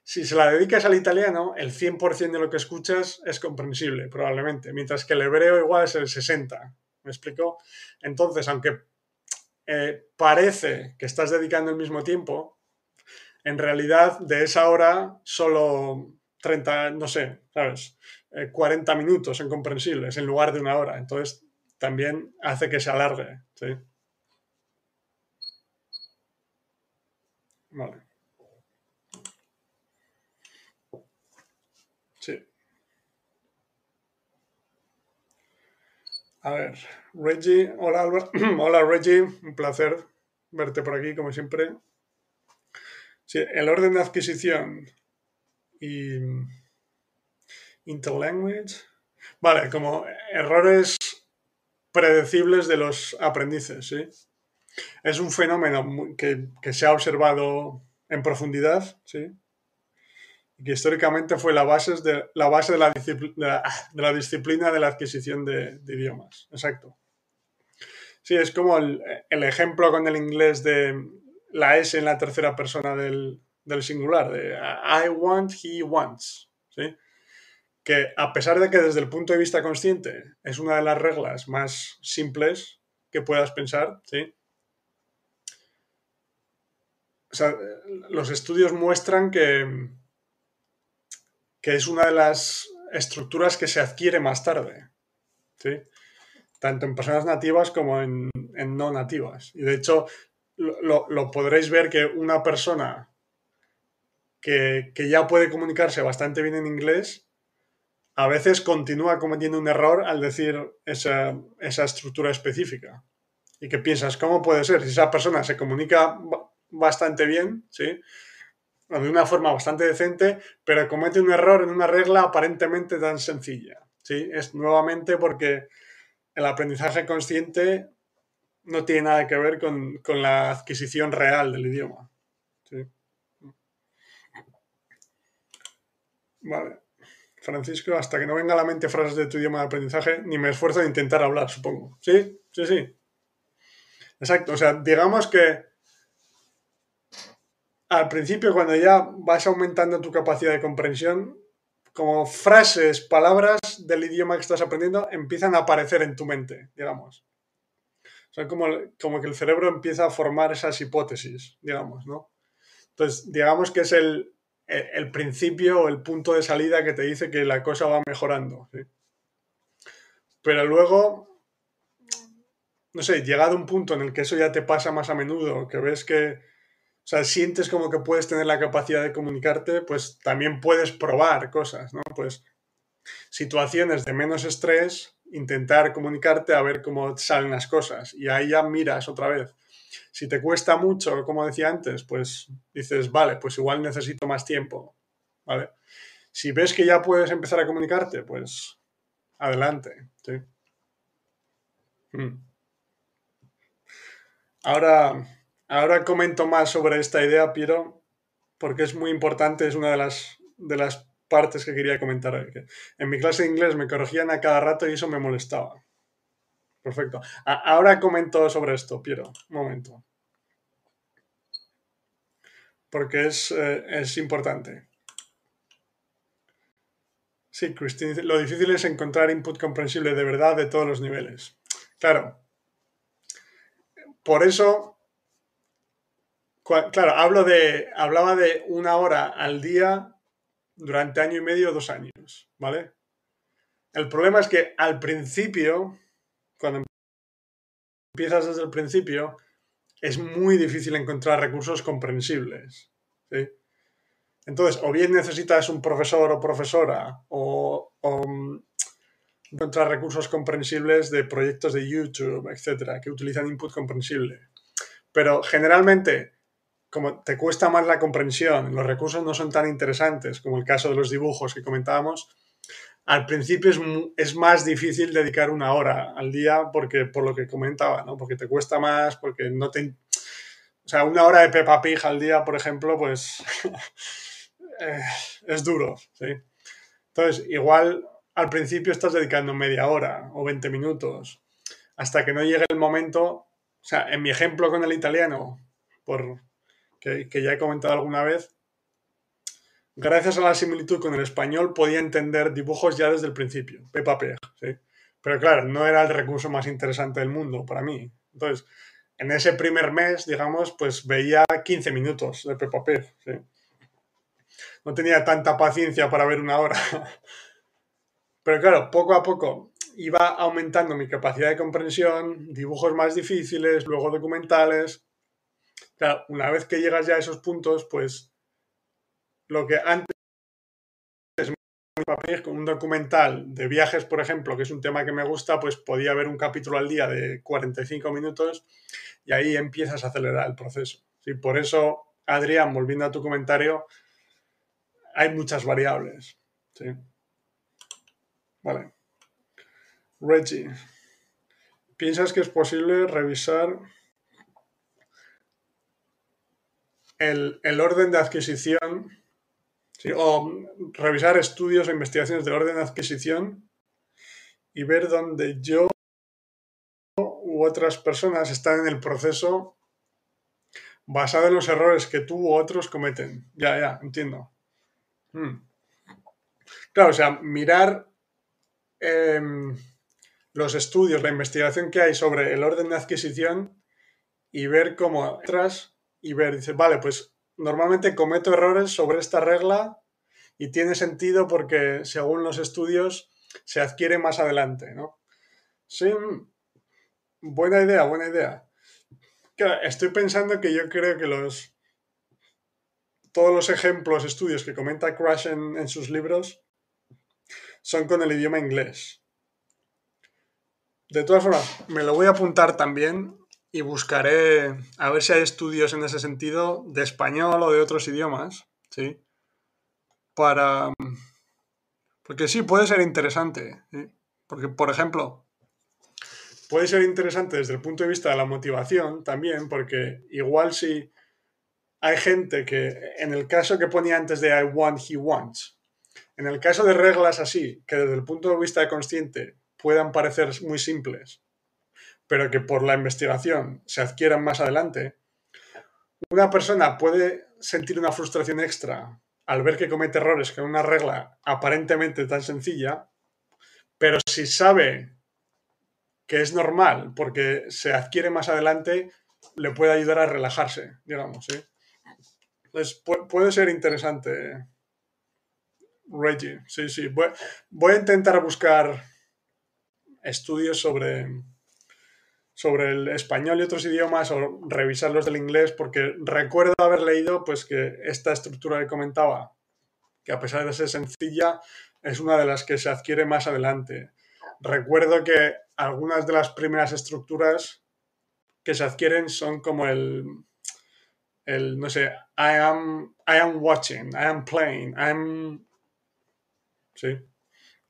si se la dedicas al italiano, el 100% de lo que escuchas es comprensible, probablemente, mientras que el hebreo igual es el 60%. ¿Me explico? Entonces, aunque eh, parece que estás dedicando el mismo tiempo, en realidad de esa hora solo 30, no sé, ¿sabes? 40 eh, minutos son comprensibles en lugar de una hora. Entonces, también hace que se alargue. ¿sí? Vale. A ver, Reggie, hola Albert, hola Reggie, un placer verte por aquí como siempre. Sí, el orden de adquisición y interlanguage. Vale, como errores predecibles de los aprendices, ¿sí? Es un fenómeno que, que se ha observado en profundidad, ¿sí? Que históricamente fue la base de la, disciplina de la adquisición de, idiomas. Exacto. Sí, es como el, ejemplo con el inglés de la S en la tercera persona del, singular, de I want, he wants. ¿sí? Que a pesar de que desde el punto de vista consciente es una de las reglas más simples que puedas pensar, ¿sí? los estudios muestran que, que es una de las estructuras que se adquiere más tarde, ¿sí? tanto en personas nativas como en, no nativas. Y de hecho, lo, podréis ver que una persona que, ya puede comunicarse bastante bien en inglés, a veces continúa cometiendo un error al decir esa, esa estructura específica. Y que piensas, ¿cómo puede ser? Si esa persona se comunica bastante bien, ¿sí? De una forma bastante decente, pero comete un error en una regla aparentemente tan sencilla. ¿sí? Es nuevamente porque el aprendizaje consciente no tiene nada que ver con, la adquisición real del idioma. Vale. Francisco, hasta que no venga a la mente frases de tu idioma de aprendizaje, ni me esfuerzo en intentar hablar, supongo. ¿Sí? Sí, sí. Exacto. O sea, digamos que al principio, cuando ya vas aumentando tu capacidad de comprensión, como frases, palabras del idioma que estás aprendiendo empiezan a aparecer en tu mente, digamos. O sea, como, como que el cerebro empieza a formar esas hipótesis, digamos, ¿no? Entonces, digamos que es el, el, principio o el punto de salida que te dice que la cosa va mejorando. Pero luego, no sé, llegado un punto en el que eso ya te pasa más a menudo, que ves que o sea, sientes como que puedes tener la capacidad de comunicarte, pues también puedes probar cosas, ¿no? Pues situaciones de menos estrés, intentar comunicarte a ver cómo salen las cosas y ahí ya miras otra vez. Si te cuesta mucho, como decía antes, pues dices, vale, pues igual necesito más tiempo, ¿vale? Si ves que ya puedes empezar a comunicarte, pues adelante, ¿sí? Hmm. Ahora, Ahora comento más sobre esta idea, Piero, porque es muy importante, es una de las, de las partes que quería comentar. En mi clase de inglés me corregían a cada rato y eso me molestaba. Perfecto. ahora comento sobre esto, Piero. Un momento. Porque es, eh, es importante. Sí, Cristina, lo difícil es encontrar input comprensible de verdad de todos los niveles. Claro. Por eso Claro, hablo de, hablaba de una hora al día durante año y medio o dos años, ¿vale? El problema es que al principio, cuando empiezas desde el principio, es muy difícil encontrar recursos comprensibles. Entonces, o bien necesitas un profesor o profesora o, mm, encontrar recursos comprensibles de proyectos de YouTube, etcétera, que utilizan input comprensible. Pero generalmente, como te cuesta más la comprensión, los recursos no son tan interesantes como el caso de los dibujos que comentábamos, al principio es, es, más difícil dedicar una hora al día porque por lo que comentaba, ¿no? Porque te cuesta más, porque no te... O sea, una hora de Peppa Pig al día, por ejemplo, pues eh, es duro, ¿sí? Entonces, igual al principio estás dedicando media hora o 20 minutos hasta que no llegue el momento, o sea, en mi ejemplo con el italiano, por, que, ya he comentado alguna vez, gracias a la similitud con el español, podía entender dibujos ya desde el principio, Peppa ¿sí? Pero claro, no era el recurso más interesante del mundo para mí. Entonces, en ese primer mes, digamos, pues veía 15 minutos de Peppa Pig, ¿sí? No tenía tanta paciencia para ver una hora. Pero claro, poco a poco iba aumentando mi capacidad de comprensión, dibujos más difíciles, luego documentales. Una vez que llegas ya a esos puntos, pues lo que antes con un documental de viajes, por ejemplo, que es un tema que me gusta, pues podía ver un capítulo al día de 45 minutos y ahí empiezas a acelerar el proceso. ¿sí? Por eso, Adrián, volviendo a tu comentario, hay muchas variables. ¿sí? Vale. Reggie, ¿piensas que es posible revisar el, el orden de adquisición o revisar estudios o investigaciones de orden de adquisición y ver dónde yo u otras personas están en el proceso basado en los errores que tú u otros cometen. Ya, ya, entiendo. Hmm. Claro, o sea, mirar em, los estudios, la investigación que hay sobre el orden de adquisición y ver cómo atrás y ver, dice, vale, pues normalmente cometo errores sobre esta regla y tiene sentido porque según los estudios se adquiere más adelante, ¿no? Sí, buena idea, buena idea. estoy pensando que yo creo que los todos los ejemplos, estudios que comenta Crash en, en sus libros son con el idioma inglés. De todas formas, me lo voy a apuntar también y buscaré a ver si hay estudios en ese sentido de español o de otros idiomas, ¿sí? Para... Porque sí, puede ser interesante. Porque, por ejemplo, puede ser interesante desde el punto de vista de la motivación también, porque igual si hay gente que, en el caso que ponía antes de I want, he wants, en el caso de reglas así, que desde el punto de vista de consciente puedan parecer muy simples, pero que por la investigación se adquieran más adelante, una persona puede sentir una frustración extra al ver que comete errores con una regla aparentemente tan sencilla, pero si sabe que es normal porque se adquiere más adelante, le puede ayudar a relajarse, digamos. ¿sí? Entonces, puede ser interesante, Reggie. Sí, sí. voy a intentar buscar estudios sobre, sobre el español y otros idiomas o revisar los del inglés, porque recuerdo haber leído pues que esta estructura que comentaba, que a pesar de ser sencilla, es una de las que se adquiere más adelante. Recuerdo que algunas de las primeras estructuras que se adquieren son como el, el no sé, I am, I am watching, I am playing, I am, sí,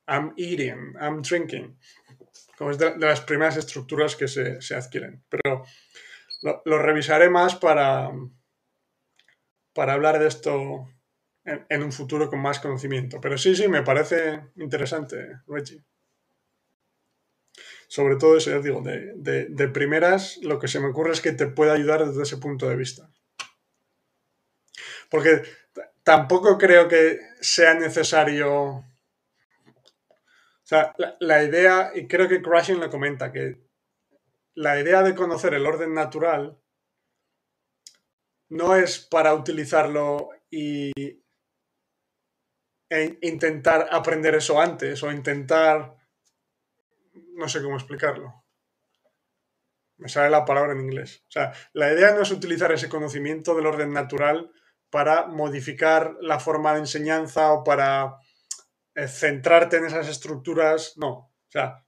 I'm eating, I'm drinking como es de, las primeras estructuras que se, adquieren. Pero lo, revisaré más para, para hablar de esto en, un futuro con más conocimiento. Pero sí, sí, me parece interesante, Reggie. Sobre todo eso, ya digo, de, de primeras, lo que se me ocurre es que te puede ayudar desde ese punto de vista. Porque tampoco creo que sea necesario sea, la, idea, y creo que Crashing lo comenta, que la idea de conocer el orden natural no es para utilizarlo y e intentar aprender eso antes o intentar no sé cómo explicarlo. Me sale la palabra en inglés. O sea, la idea no es utilizar ese conocimiento del orden natural para modificar la forma de enseñanza o para centrarte en esas estructuras. No. O sea,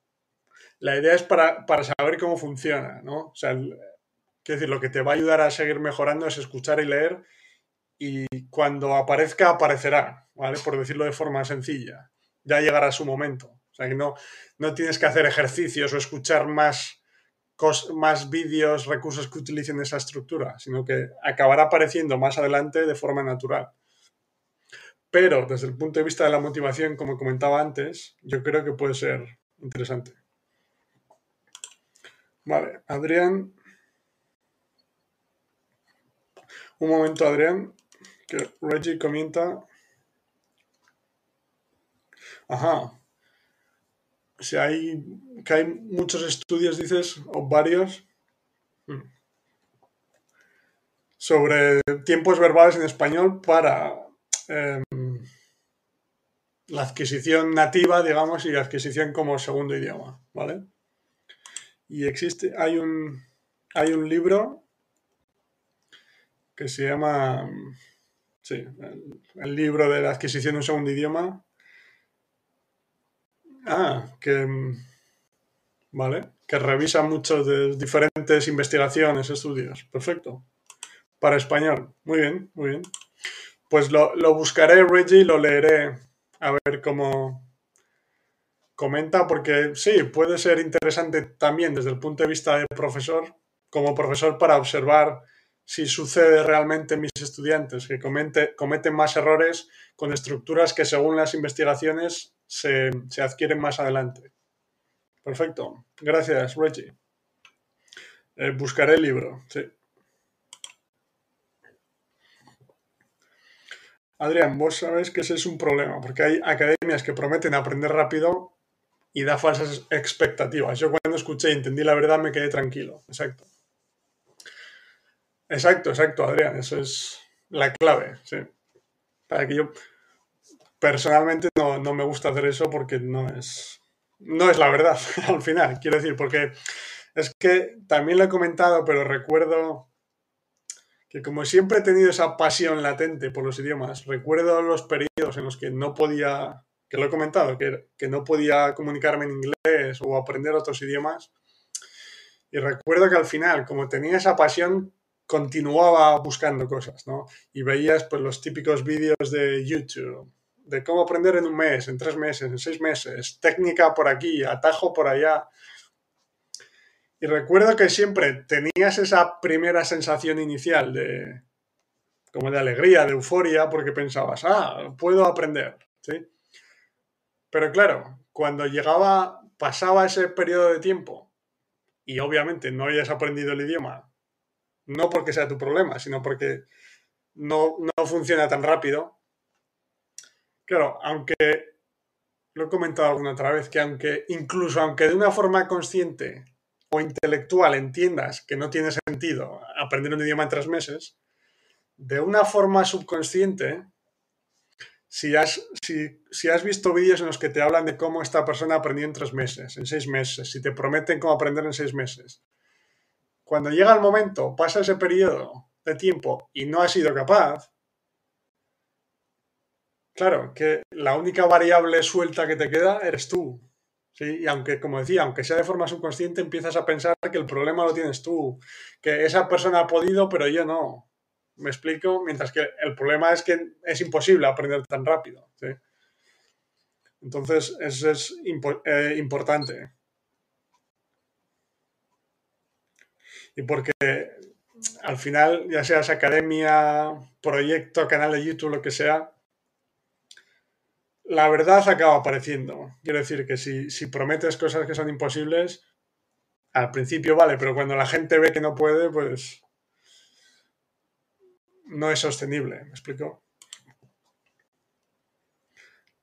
la idea es para, saber cómo funciona, ¿no? O sea, quiero decir, lo que te va a ayudar a seguir mejorando es escuchar y leer y cuando aparezca, aparecerá, ¿vale? Por decirlo de forma sencilla. Ya llegará su momento. O sea, que no, no tienes que hacer ejercicios o escuchar más más vídeos, recursos que utilicen esa estructura, sino que acabará apareciendo más adelante de forma natural. Pero desde el punto de vista de la motivación, como comentaba antes, yo creo que puede ser interesante. Vale, Adrián. Un momento, Adrián, que Reggie comenta. Ajá, si hay, que hay muchos estudios, dices, o varios, mm, sobre tiempos verbales en español para em, la adquisición nativa, digamos, y la adquisición como segundo idioma, ¿vale? Y existe, hay un, hay un libro que se llama, sí, el, libro de la adquisición de un segundo idioma, Ah, que. Vale. Que revisa muchos de diferentes investigaciones, estudios. Perfecto. Para español. Muy bien, muy bien. Pues lo, buscaré, Reggie, lo leeré. A ver cómo comenta, porque sí, puede ser interesante también desde el punto de vista de profesor, como profesor, para observar si sucede realmente en mis estudiantes, que cometen más errores con estructuras que según las investigaciones se, adquieren más adelante. Perfecto. Gracias, Reggie. Eh, buscaré el libro, sí. Adrián, vos sabés que ese es un problema, porque hay academias que prometen aprender rápido y da falsas expectativas. Yo cuando escuché y entendí la verdad me quedé tranquilo. Exacto. Exacto, exacto, Adrián. Eso es la clave, sí. Para que yo personalmente no, me gusta hacer eso porque no es, no es la verdad al final. Quiero decir, porque es que también lo he comentado, pero recuerdo que como siempre he tenido esa pasión latente por los idiomas, recuerdo los periodos en los que no podía, que lo he comentado, que, que no podía comunicarme en inglés o aprender otros idiomas. Y recuerdo que al final, como tenía esa pasión, continuaba buscando cosas, ¿no? Y veías pues los típicos vídeos de YouTube, de cómo aprender en un mes, en tres meses, en seis meses, técnica por aquí, atajo por allá. Y recuerdo que siempre tenías esa primera sensación inicial de como de alegría, de euforia, porque pensabas, ah, puedo aprender, ¿sí? Pero claro, cuando llegaba, pasaba ese periodo de tiempo y obviamente no hayas aprendido el idioma no porque sea tu problema, sino porque no, funciona tan rápido. Claro, aunque lo he comentado alguna otra vez, que aunque incluso aunque de una forma consciente o intelectual entiendas que no tiene sentido aprender un idioma en tres meses, de una forma subconsciente, si has, si, si has visto vídeos en los que te hablan de cómo esta persona aprendió en tres meses, en seis meses, si te prometen cómo aprender en seis meses, cuando llega el momento, pasa ese periodo de tiempo y no has sido capaz, claro, que la única variable suelta que te queda eres tú. ¿Sí? Y aunque, como decía, aunque sea de forma subconsciente, empiezas a pensar que el problema lo tienes tú, que esa persona ha podido, pero yo no. ¿Me explico? Mientras que el problema es que es imposible aprender tan rápido. Entonces, eso es eh, importante. y porque al final, ya seas academia, proyecto, canal de YouTube, lo que sea, la verdad acaba apareciendo. Quiero decir que si, si prometes cosas que son imposibles, al principio vale, pero cuando la gente ve que no puede, pues no es sostenible. ¿Me explico?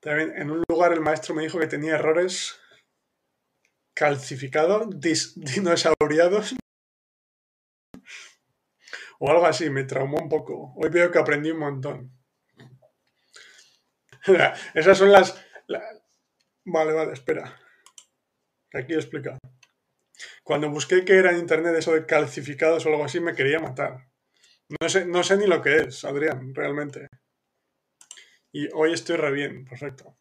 También en un lugar el maestro me dijo que tenía errores calcificados, dinosauriados o algo así, me traumó un poco. Hoy veo que aprendí un montón. Esas son las... Vale, vale, espera. Aquí explica. Cuando busqué que era en internet eso de calcificados o algo así, me quería matar. No sé, no sé ni lo que es, Adrián, realmente. Y hoy estoy re bien, perfecto.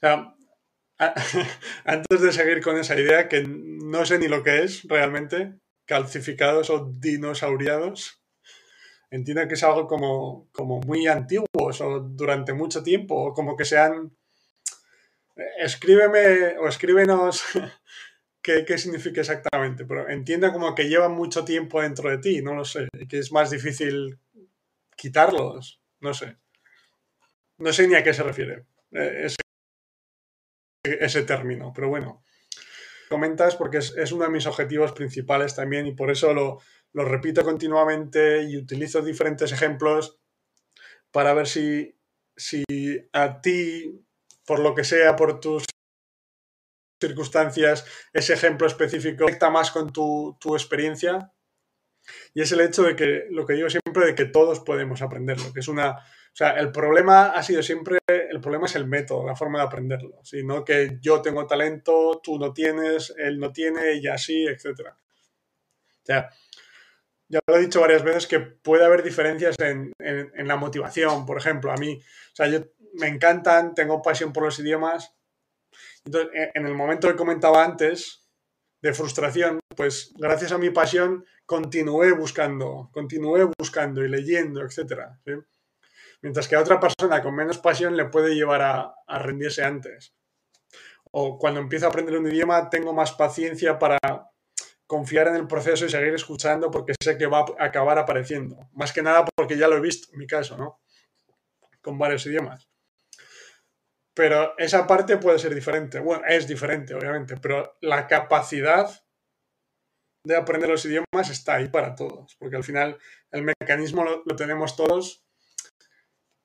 Antes de seguir con esa idea, que no sé ni lo que es realmente, calcificados o dinosauriados, entiendo que es algo como, como muy antiguo, o durante mucho tiempo, o como que sean... Escríbeme o escríbenos qué, qué, significa exactamente, pero entiendo como que llevan mucho tiempo dentro de ti, no lo sé, y que es más difícil quitarlos, no sé. No sé ni a qué se refiere eh, ese, ese término, pero bueno. Comentas porque es, es, uno de mis objetivos principales también y por eso lo, lo repito continuamente y utilizo diferentes ejemplos para ver si, si a ti, por lo que sea, por tus circunstancias, ese ejemplo específico conecta más con tu, tu, experiencia. Y es el hecho de que, lo que digo siempre, de que todos podemos aprenderlo, que es una... O sea, el problema ha sido siempre, el problema es el método, la forma de aprenderlo, sino que yo tengo talento, tú no tienes, él no tiene y así, etc. O sea, ya lo he dicho varias veces que puede haber diferencias en, en, la motivación, por ejemplo, a mí, o sea, yo me encantan, tengo pasión por los idiomas, entonces, en el momento que comentaba antes, de frustración, pues gracias a mi pasión continué buscando, continué buscando y leyendo, etc. ¿sí? Mientras que a otra persona con menos pasión le puede llevar a, a rendirse antes. O cuando empiezo a aprender un idioma tengo más paciencia para confiar en el proceso y seguir escuchando porque sé que va a acabar apareciendo. Más que nada porque ya lo he visto en mi caso, ¿no? Con varios idiomas. Pero esa parte puede ser diferente. Bueno, es diferente, obviamente, pero la capacidad de aprender los idiomas está ahí para todos, porque al final el mecanismo lo, tenemos todos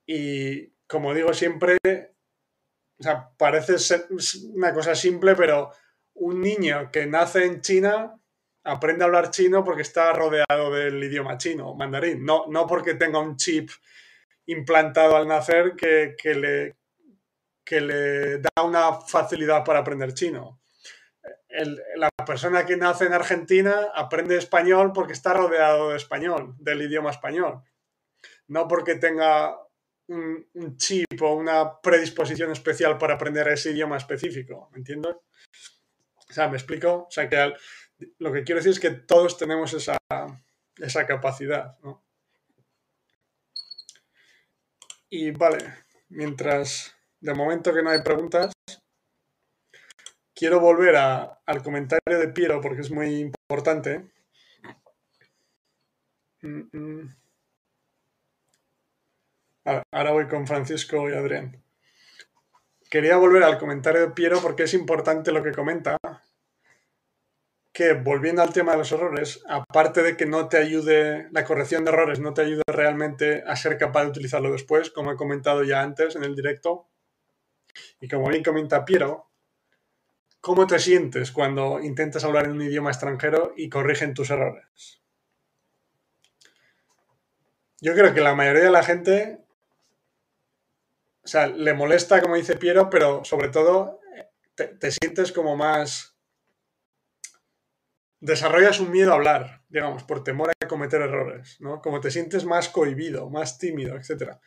y, como digo siempre, o sea, parece ser una cosa simple, pero un niño que nace en China aprende a hablar chino porque está rodeado del idioma chino, mandarín, no, no porque tenga un chip implantado al nacer que, que le, que le da una facilidad para aprender chino. La persona que nace en Argentina aprende español porque está rodeado de español, del idioma español. No porque tenga un, un, chip o una predisposición especial para aprender ese idioma específico. ¿Me entiendes? O sea, ¿me explico? O sea, que al, lo que quiero decir es que todos tenemos esa, esa capacidad. ¿no? Y vale, mientras de momento que no hay preguntas, quiero volver a, al comentario de Piero porque es muy importante. Mm -mm. Ahora voy con Francisco y Adrián. Quería volver al comentario de Piero porque es importante lo que comenta. Que volviendo al tema de los errores, aparte de que no te ayude, la corrección de errores no te ayude realmente a ser capaz de utilizarlo después, como he comentado ya antes en el directo, y como bien comenta Piero, ¿cómo te sientes cuando intentas hablar en un idioma extranjero y corrigen tus errores? Yo creo que la mayoría de la gente, o sea, le molesta, como dice Piero, pero sobre todo te, te sientes como más... Desarrollas un miedo a hablar, digamos, por temor a cometer errores, ¿no? Como te sientes más cohibido, más tímido, etc.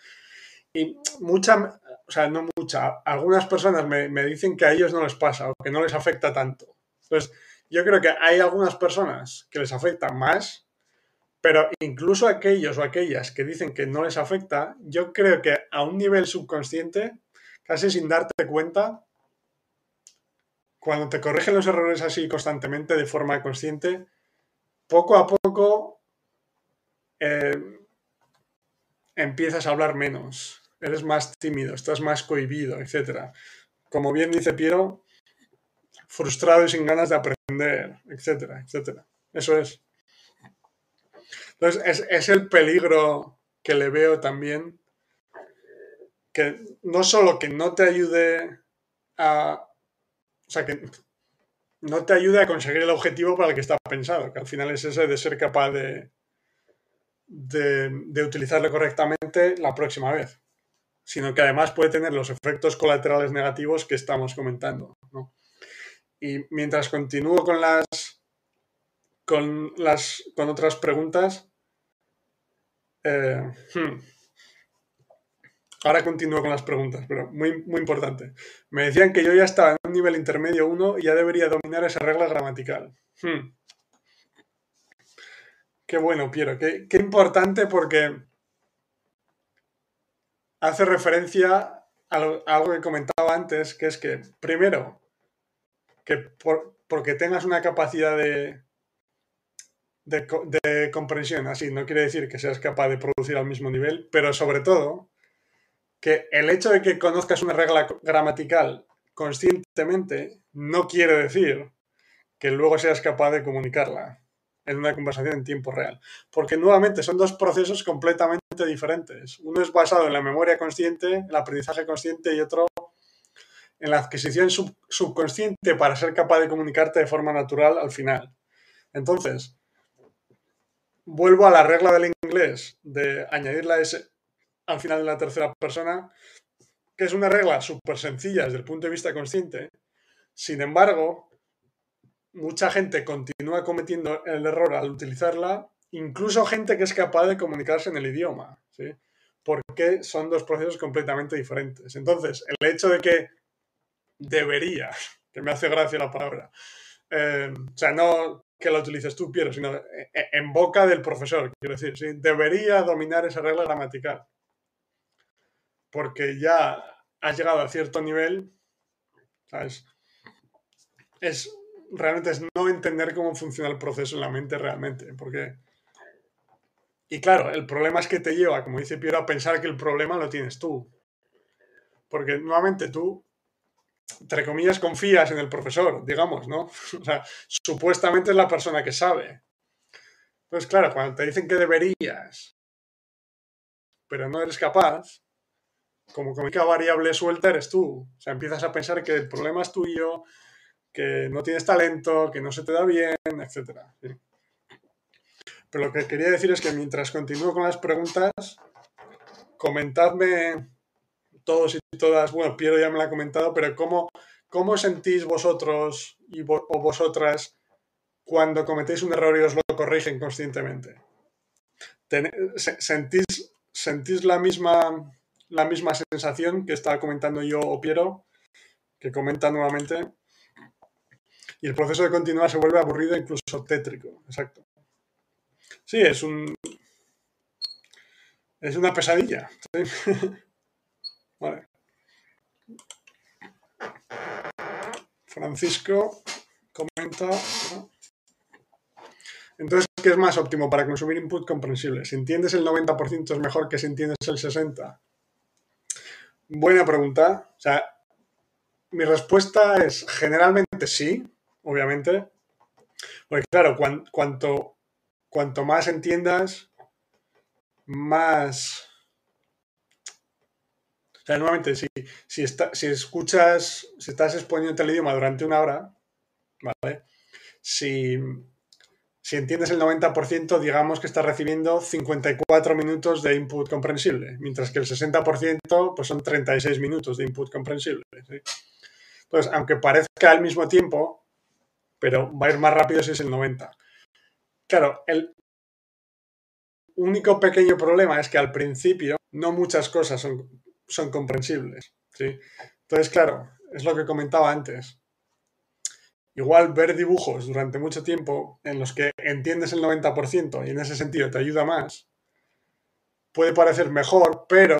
Y mucha, o sea, no mucha, algunas personas me, me, dicen que a ellos no les pasa o que no les afecta tanto. Entonces, yo creo que hay algunas personas que les afecta más, pero incluso aquellos o aquellas que dicen que no les afecta, yo creo que a un nivel subconsciente, casi sin darte cuenta, cuando te corrigen los errores así constantemente de forma consciente, poco a poco eh, empiezas a hablar menos eres más tímido, estás más cohibido, etc. Como bien dice Piero, frustrado y sin ganas de aprender, etcétera, etcétera. Eso es. Entonces, es, es, el peligro que le veo también, que no solo que no te ayude a... O sea, que no te ayude a conseguir el objetivo para el que está pensado, que al final es ese de ser capaz de, de, utilizarlo correctamente la próxima vez sino que además puede tener los efectos colaterales negativos que estamos comentando. Y mientras continúo con las, con las con otras preguntas, Eh, hmm. Ahora continúo con las preguntas, pero muy, muy importante. Me decían que yo ya estaba en un nivel intermedio 1 y ya debería dominar esa regla gramatical. Hmm. Qué bueno, Piero. Qué, qué importante porque hace referencia a, algo que comentaba antes, que es que, primero, que porque tengas una capacidad de, de, comprensión así, no quiere decir que seas capaz de producir al mismo nivel, pero sobre todo que el hecho de que conozcas una regla gramatical conscientemente no quiere decir que luego seas capaz de comunicarla en una conversación en tiempo real. Porque nuevamente son dos procesos completamente diferentes. Uno es basado en la memoria consciente, el aprendizaje consciente y otro en la adquisición subconsciente para ser capaz de comunicarte de forma natural al final. Entonces, vuelvo a la regla del inglés de añadir la S al final de la tercera persona, que es una regla súper sencilla desde el punto de vista consciente. Sin embargo, mucha gente continúa cometiendo el error al utilizarla, incluso gente que es capaz de comunicarse en el idioma, ¿sí? porque son dos procesos completamente diferentes. Entonces, el hecho de que debería, que me hace gracia la palabra, eh, o sea, no que la utilices tú, Piero, sino en boca del profesor, quiero decir, debería dominar esa regla gramatical. Porque ya has llegado a cierto nivel, ¿sabes? Es, realmente es no entender cómo funciona el proceso en la mente realmente, porque... Y claro, el problema es que te lleva, como dice Piero, a pensar que el problema lo tienes tú. Porque nuevamente tú, entre comillas, confías en el profesor, digamos, ¿no? O sea, supuestamente es la persona que sabe. Entonces, claro, cuando te dicen que deberías, pero no eres capaz, como única variable suelta eres tú. O sea, empiezas a pensar que el problema es tuyo, que no tienes talento, que no se te da bien, etc. Pero lo que quería decir es que mientras continúo con las preguntas, comentadme todos y todas, bueno, Piero ya me lo ha comentado, pero ¿cómo, cómo sentís vosotros y o vosotras cuando cometéis un error y os lo corrigen conscientemente? ¿Sentís, ¿Sentís la misma, la misma sensación que estaba comentando yo o Piero, que comenta nuevamente? Y el proceso de continuar se vuelve aburrido, incluso tétrico. Exacto. Sí, es un. Es una pesadilla. vale. Francisco comenta. Entonces, ¿qué es más óptimo para consumir input comprensible? Si entiendes el 90% es mejor que si entiendes el 60%. Buena pregunta. O sea, mi respuesta es generalmente sí, obviamente. Porque claro, cuanto, cuanto más entiendas, más... O sea, nuevamente, si, si, si escuchas, si estás exponiendo el idioma durante una hora, ¿vale? Si, si entiendes el 90%, digamos que estás recibiendo 54 minutos de input comprensible, mientras que el 60% pues son 36 minutos de input comprensible. Entonces, aunque parezca al mismo tiempo, pero va a ir más rápido si es el 90. Claro, el único pequeño problema es que al principio no muchas cosas son, son comprensibles. ¿sí? Entonces, claro, es lo que comentaba antes. Igual ver dibujos durante mucho tiempo en los que entiendes el 90% y en ese sentido te ayuda más, puede parecer mejor, pero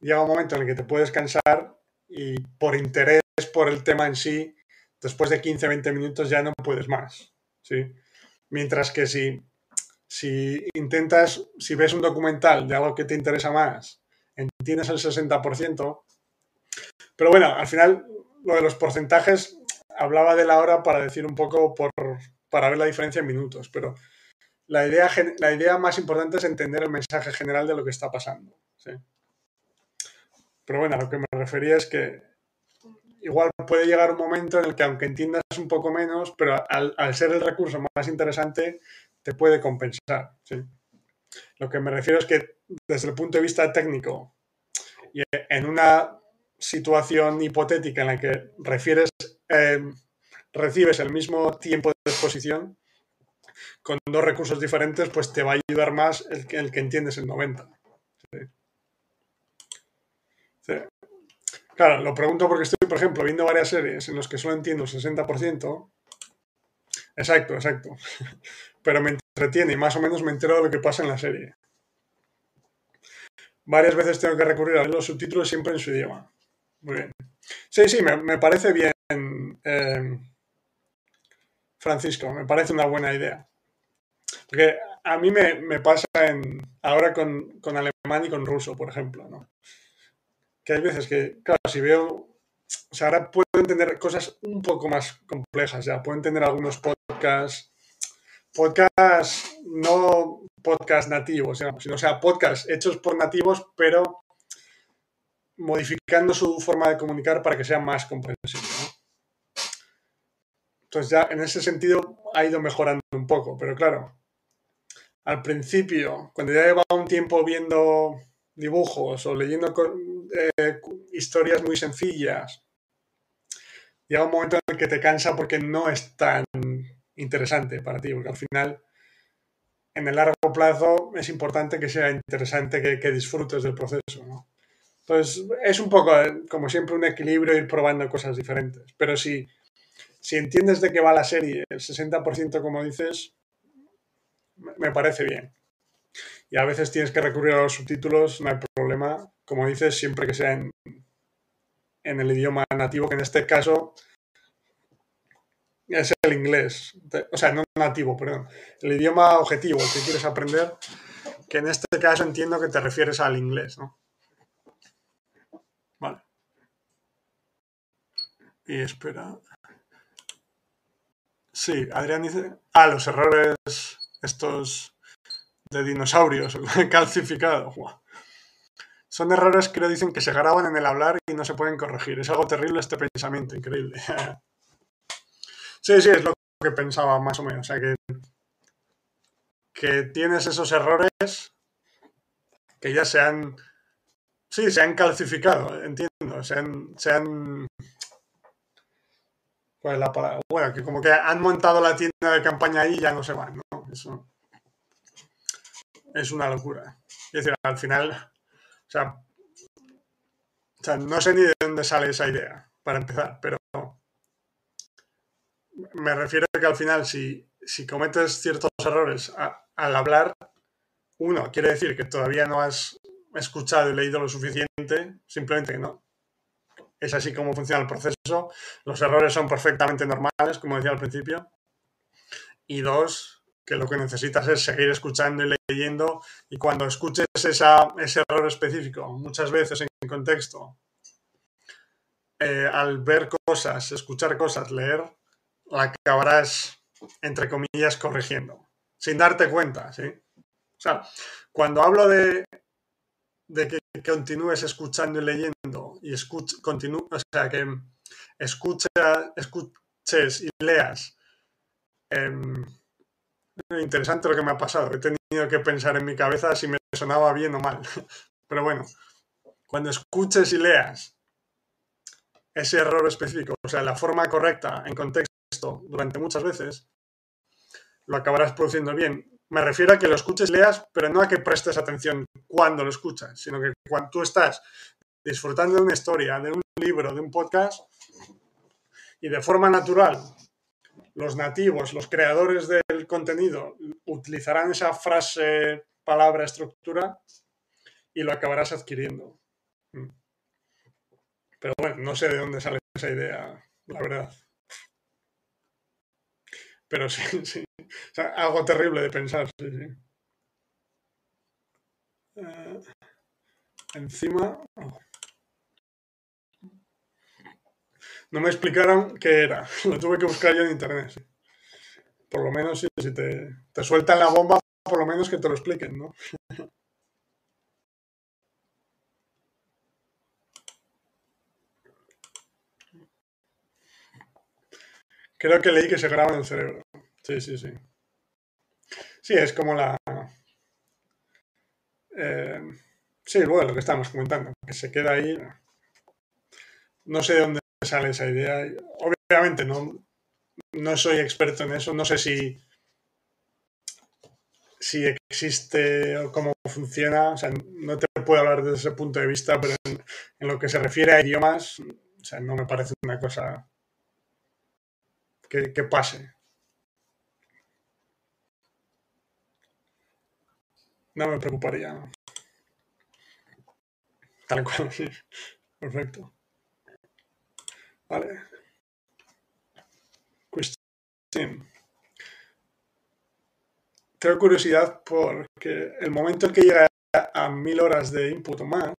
llega un momento en el que te puedes cansar y por interés por el tema en sí después de 15, 20 minutos ya no puedes más. ¿sí? Mientras que si, si intentas, si ves un documental de algo que te interesa más, entiendes el 60%. Pero bueno, al final lo de los porcentajes hablaba de la hora para decir un poco por, para ver la diferencia en minutos, pero la idea, la idea más importante es entender el mensaje general de lo que está pasando. ¿sí? Pero bueno, a lo que me refería es que igual puede llegar un momento en el que aunque entiendas un poco menos, pero al, ser el recurso más interesante, te puede compensar. Lo que me refiero es que desde el punto de vista técnico y en una situación hipotética en la que refieres, em, recibes el mismo tiempo de exposición, con dos recursos diferentes, pues te va a ayudar más el que, el que entiendes el 90. Claro, lo pregunto porque estoy, por ejemplo, viendo varias series en las que solo entiendo el 60%. Exacto, exacto. Pero me entretiene y más o menos me entero de lo que pasa en la serie. Varias veces tengo que recurrir a los subtítulos siempre en su idioma. Muy bien. Sí, sí, me, parece bien, em, Francisco, me parece una buena idea. Porque a mí me, pasa en, ahora con, con, alemán y con ruso, por ejemplo, ¿no? Que hay veces que, claro, si veo, o sea, ahora puedo entender cosas un poco más complejas, ya, puedo entender algunos podcasts, podcasts, no podcast nativos, sino, o sea, podcasts hechos por nativos, pero modificando su forma de comunicar para que sea más comprensible. Entonces ya en ese sentido ha ido mejorando un poco, pero claro, al principio, cuando ya llevaba un tiempo viendo dibujos o leyendo eh, historias muy sencillas, llega un momento en el que te cansa porque no es tan interesante para ti, porque al final, en el largo plazo, es importante que sea interesante, que, disfrutes del proceso. Entonces, es un poco, eh, como siempre, un equilibrio ir probando cosas diferentes. Pero si, si entiendes de qué va la serie, el 60% como dices, me parece bien. Y a veces tienes que recurrir a los subtítulos, no hay problema. Como dices, siempre que sea en, en el idioma nativo, que en este caso es el inglés. O sea, no nativo, perdón. El idioma objetivo, que quieres aprender, que en este caso entiendo que te refieres al inglés, ¿no? Vale. Y espera. Sí, Adrián dice. Ah, los errores estos de dinosaurios calcificados. Son errores que le dicen que se graban en el hablar y no se pueden corregir. Es algo terrible este pensamiento, increíble. sí, sí, es lo que pensaba más o menos. O sea, que, que tienes esos errores que ya se han Sí, se han calcificado, entiendo. Se han. Se han ¿Cuál es palabra? Bueno, que como que han montado la tienda de campaña ahí y ya no se van, ¿no? Eso es una locura. Es decir, al final, o sea, o sea, no sé ni de dónde sale esa idea, para empezar, pero me refiero a que al final, si, si cometes ciertos errores al hablar, uno, quiere decir que todavía no has escuchado y leído lo suficiente, simplemente no. Es así como funciona el proceso. Los errores son perfectamente normales, como decía al principio. Y dos, que lo que necesitas es seguir escuchando y leyendo. Y cuando escuches esa, ese error específico, muchas veces en contexto, eh, al ver cosas, escuchar cosas, leer, la acabarás, entre comillas, corrigiendo. Sin darte cuenta, ¿sí? O sea, cuando hablo de de que continúes escuchando y leyendo y escuch, o sea, que escucha, escuches y leas. Em, interesante lo que me ha pasado. He tenido que pensar en mi cabeza si me sonaba bien o mal. Pero bueno, cuando escuches y leas ese error específico, o sea, la forma correcta en contexto durante muchas veces, lo acabarás produciendo bien me refiero a que lo escuches, leas, pero no a que prestes atención cuando lo escuchas, sino que cuando tú estás disfrutando de una historia, de un libro, de un podcast, y de forma natural, los nativos, los creadores del contenido, utilizarán esa frase, palabra, estructura, y lo acabarás adquiriendo. Mm. Pero bueno, no sé de dónde sale esa idea, la verdad. Pero sí, sí. algo terrible de pensar, sí, sí. Eh, encima. Oh. No me explicaron qué era. Lo tuve que buscar yo en internet. Por lo menos, si te, te sueltan la bomba, por lo menos que te lo expliquen, ¿no? Creo que leí que se graba en el cerebro. Sí, sí, sí. Sí, es como la... Eh, sí, bueno, lo que estábamos comentando, que se queda ahí. No sé de dónde sale esa idea. Obviamente no, no soy experto en eso, no sé si, si existe o cómo funciona. No te puedo hablar desde ese punto de vista, pero en, lo que se refiere a idiomas, o sea, no me parece una cosa que, pase. No me preocuparía. Tal cual, sí. Perfecto. Vale. Cuestión tengo curiosidad porque el momento en que llega a mil horas de input o más,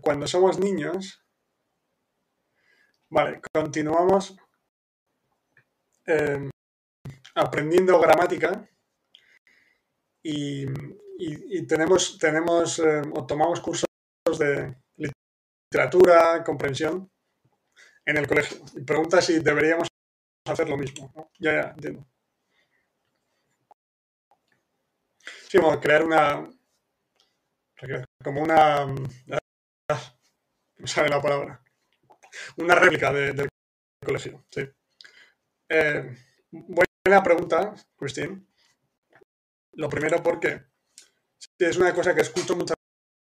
cuando somos niños, vale, continuamos em, aprendiendo gramática y, tenemos, tenemos em, o tomamos cursos de literatura, comprensión en el colegio. Y pregunta si deberíamos hacer lo mismo. Ya, ya, entiendo. Sí, como crear una. Como una. Ah, no sabe la palabra. Una réplica del colegio, sí. Eh, buena pregunta, Cristín. Lo primero porque es una cosa que escucho muchas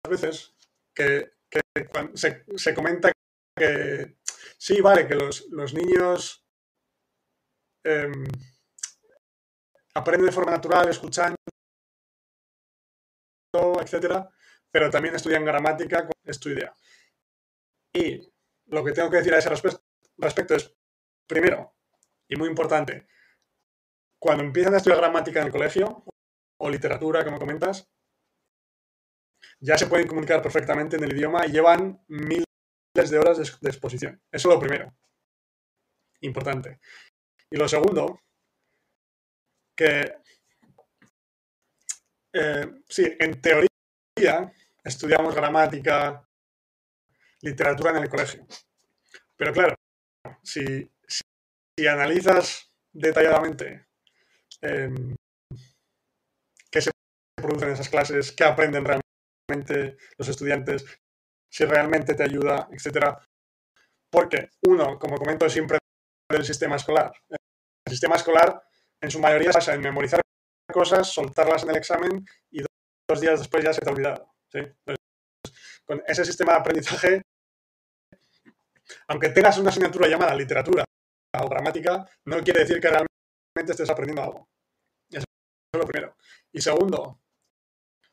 veces, que, se, comenta que sí, vale, que los, niños em, aprenden de forma natural escuchando etcétera, pero también estudian gramática, es tu idea. Y lo que tengo que decir a ese respecto es, primero, y muy importante, cuando empiezan a estudiar gramática en el colegio, o literatura, como comentas, ya se pueden comunicar perfectamente en el idioma y llevan miles de horas de, exposición. Eso es lo primero. Importante. Y lo segundo, que eh, sí, en teoría estudiamos gramática, literatura en el colegio. Pero claro, si, analizas detalladamente em, qué se produce en esas clases, qué aprenden realmente los estudiantes, si realmente te ayuda, etc. Porque uno, como comento siempre del sistema escolar, el sistema escolar en su mayoría se basa en memorizar cosas, soltarlas en el examen y dos días después ya se te ha olvidado. Con ese sistema de aprendizaje, aunque tengas una asignatura llamada literatura o gramática, no quiere decir que realmente estés aprendiendo algo. Eso es lo primero. Y segundo, o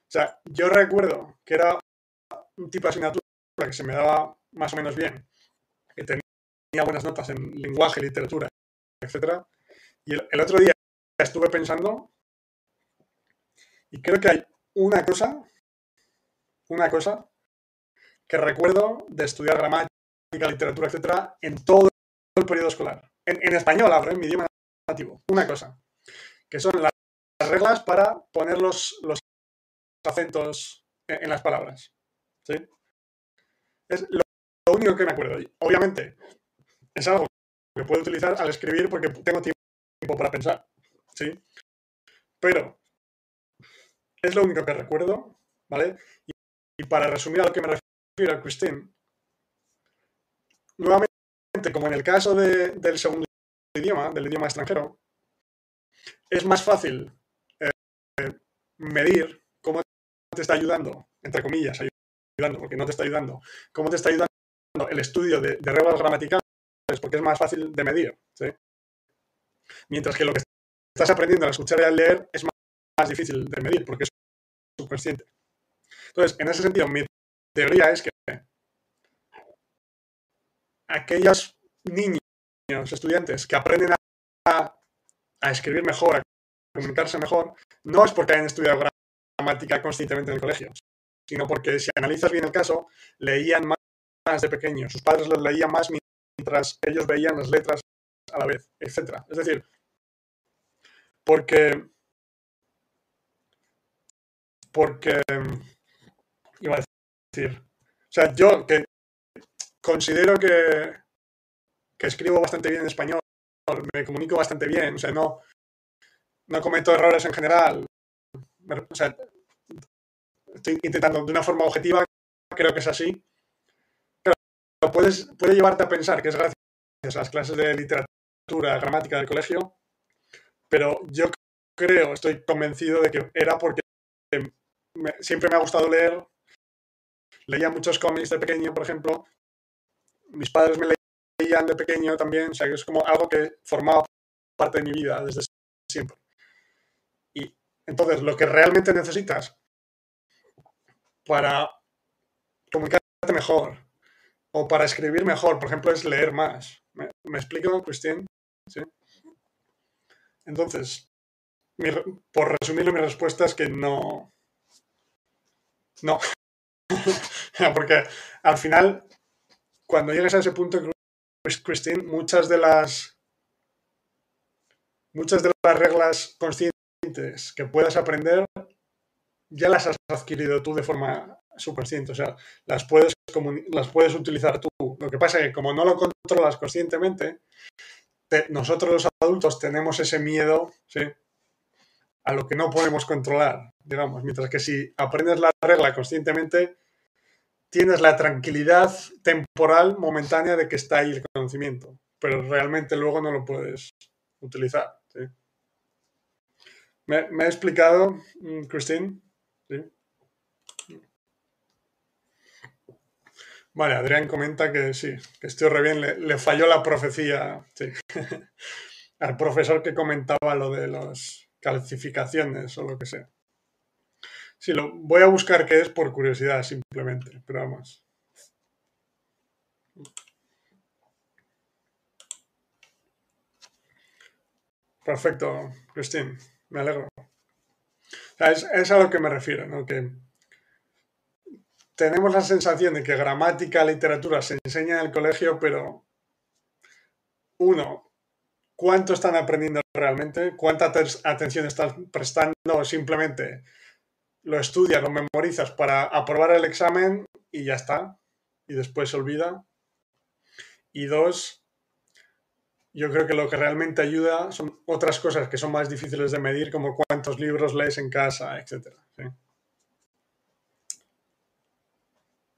sea, yo recuerdo que era un tipo de asignatura que se me daba más o menos bien, que tenía buenas notas en lenguaje, literatura, etc. Y el otro día estuve pensando y creo que hay una cosa, una cosa que recuerdo de estudiar gramática, literatura, etcétera, en todo el periodo escolar. En, español hablo, en mi idioma nativo. Una cosa, que son las, reglas para poner los, los acentos en, las palabras. ¿sí? Es lo, único que me acuerdo. obviamente, es algo que puedo utilizar al escribir porque tengo tiempo para pensar. ¿sí? Pero es lo único que recuerdo, ¿vale? Y, para resumir a lo que me refiero, Nuevamente, como en el caso del segundo idioma, del idioma extranjero, es más fácil eh, medir cómo te está ayudando, entre comillas, ayudando, porque no te está ayudando, cómo te está ayudando el estudio de, reglas gramaticales, porque es más fácil de medir, ¿sí? Mientras que lo que estás aprendiendo al escuchar y al leer es más más difícil de medir porque es subconsciente. Entonces, en ese sentido, mi teoría es que aquellos niños, estudiantes que aprenden a, escribir mejor, a comunicarse mejor, no es porque hayan estudiado gramática conscientemente en el colegio, sino porque si analizas bien el caso, leían más de pequeños, sus padres los leían más mientras ellos veían las letras a la vez, etc. Es decir, porque porque iba a decir, o sea, yo que considero que, que escribo bastante bien en español, me comunico bastante bien, o sea, no, no cometo errores en general, estoy intentando de una forma objetiva, creo que es así, pero puedes, puede llevarte a pensar que es gracias a las clases de literatura, gramática del colegio, pero yo creo, estoy convencido de que era porque siempre me ha gustado leer. Leía muchos cómics de pequeño, por ejemplo. Mis padres me leían de pequeño también, o sea, es como algo que formaba parte de mi vida desde siempre. Y entonces, lo que realmente necesitas para comunicarte mejor o para escribir mejor, por ejemplo, es leer más. ¿Me, explico, Cristian? ¿Sí? Entonces, por resumirlo, mi respuesta es que no. No. Porque al final, cuando llegues a ese punto, Christine, muchas de las. Muchas de las reglas conscientes que puedas aprender ya las has adquirido tú de forma subconsciente, o sea, las puedes, las puedes utilizar tú. Lo que pasa es que como no lo controlas conscientemente, nosotros los adultos tenemos ese miedo a lo que no podemos controlar, digamos, mientras que si aprendes la regla conscientemente, tienes la tranquilidad temporal, momentánea de que está ahí el conocimiento, pero realmente luego no lo puedes utilizar. ¿Me, ¿Me, he explicado, mm, Christine? Vale, Adrián comenta que sí, que estoy re bien, le, falló la profecía al profesor que comentaba lo de las calcificaciones o lo que sea. Sí, lo voy a buscar qué es por curiosidad simplemente, pero vamos. Perfecto, Christine, me alegro. es, es, a lo que me refiero, ¿no? Que tenemos la sensación de que gramática, literatura se enseña en el colegio, pero uno, ¿cuánto están aprendiendo realmente? ¿Cuánta atención están prestando? Simplemente lo estudias, lo memorizas para aprobar el examen y ya está. Y después se olvida. Y dos, yo creo que lo que realmente ayuda son otras cosas que son más difíciles de medir, como cuántos libros lees en casa, etc.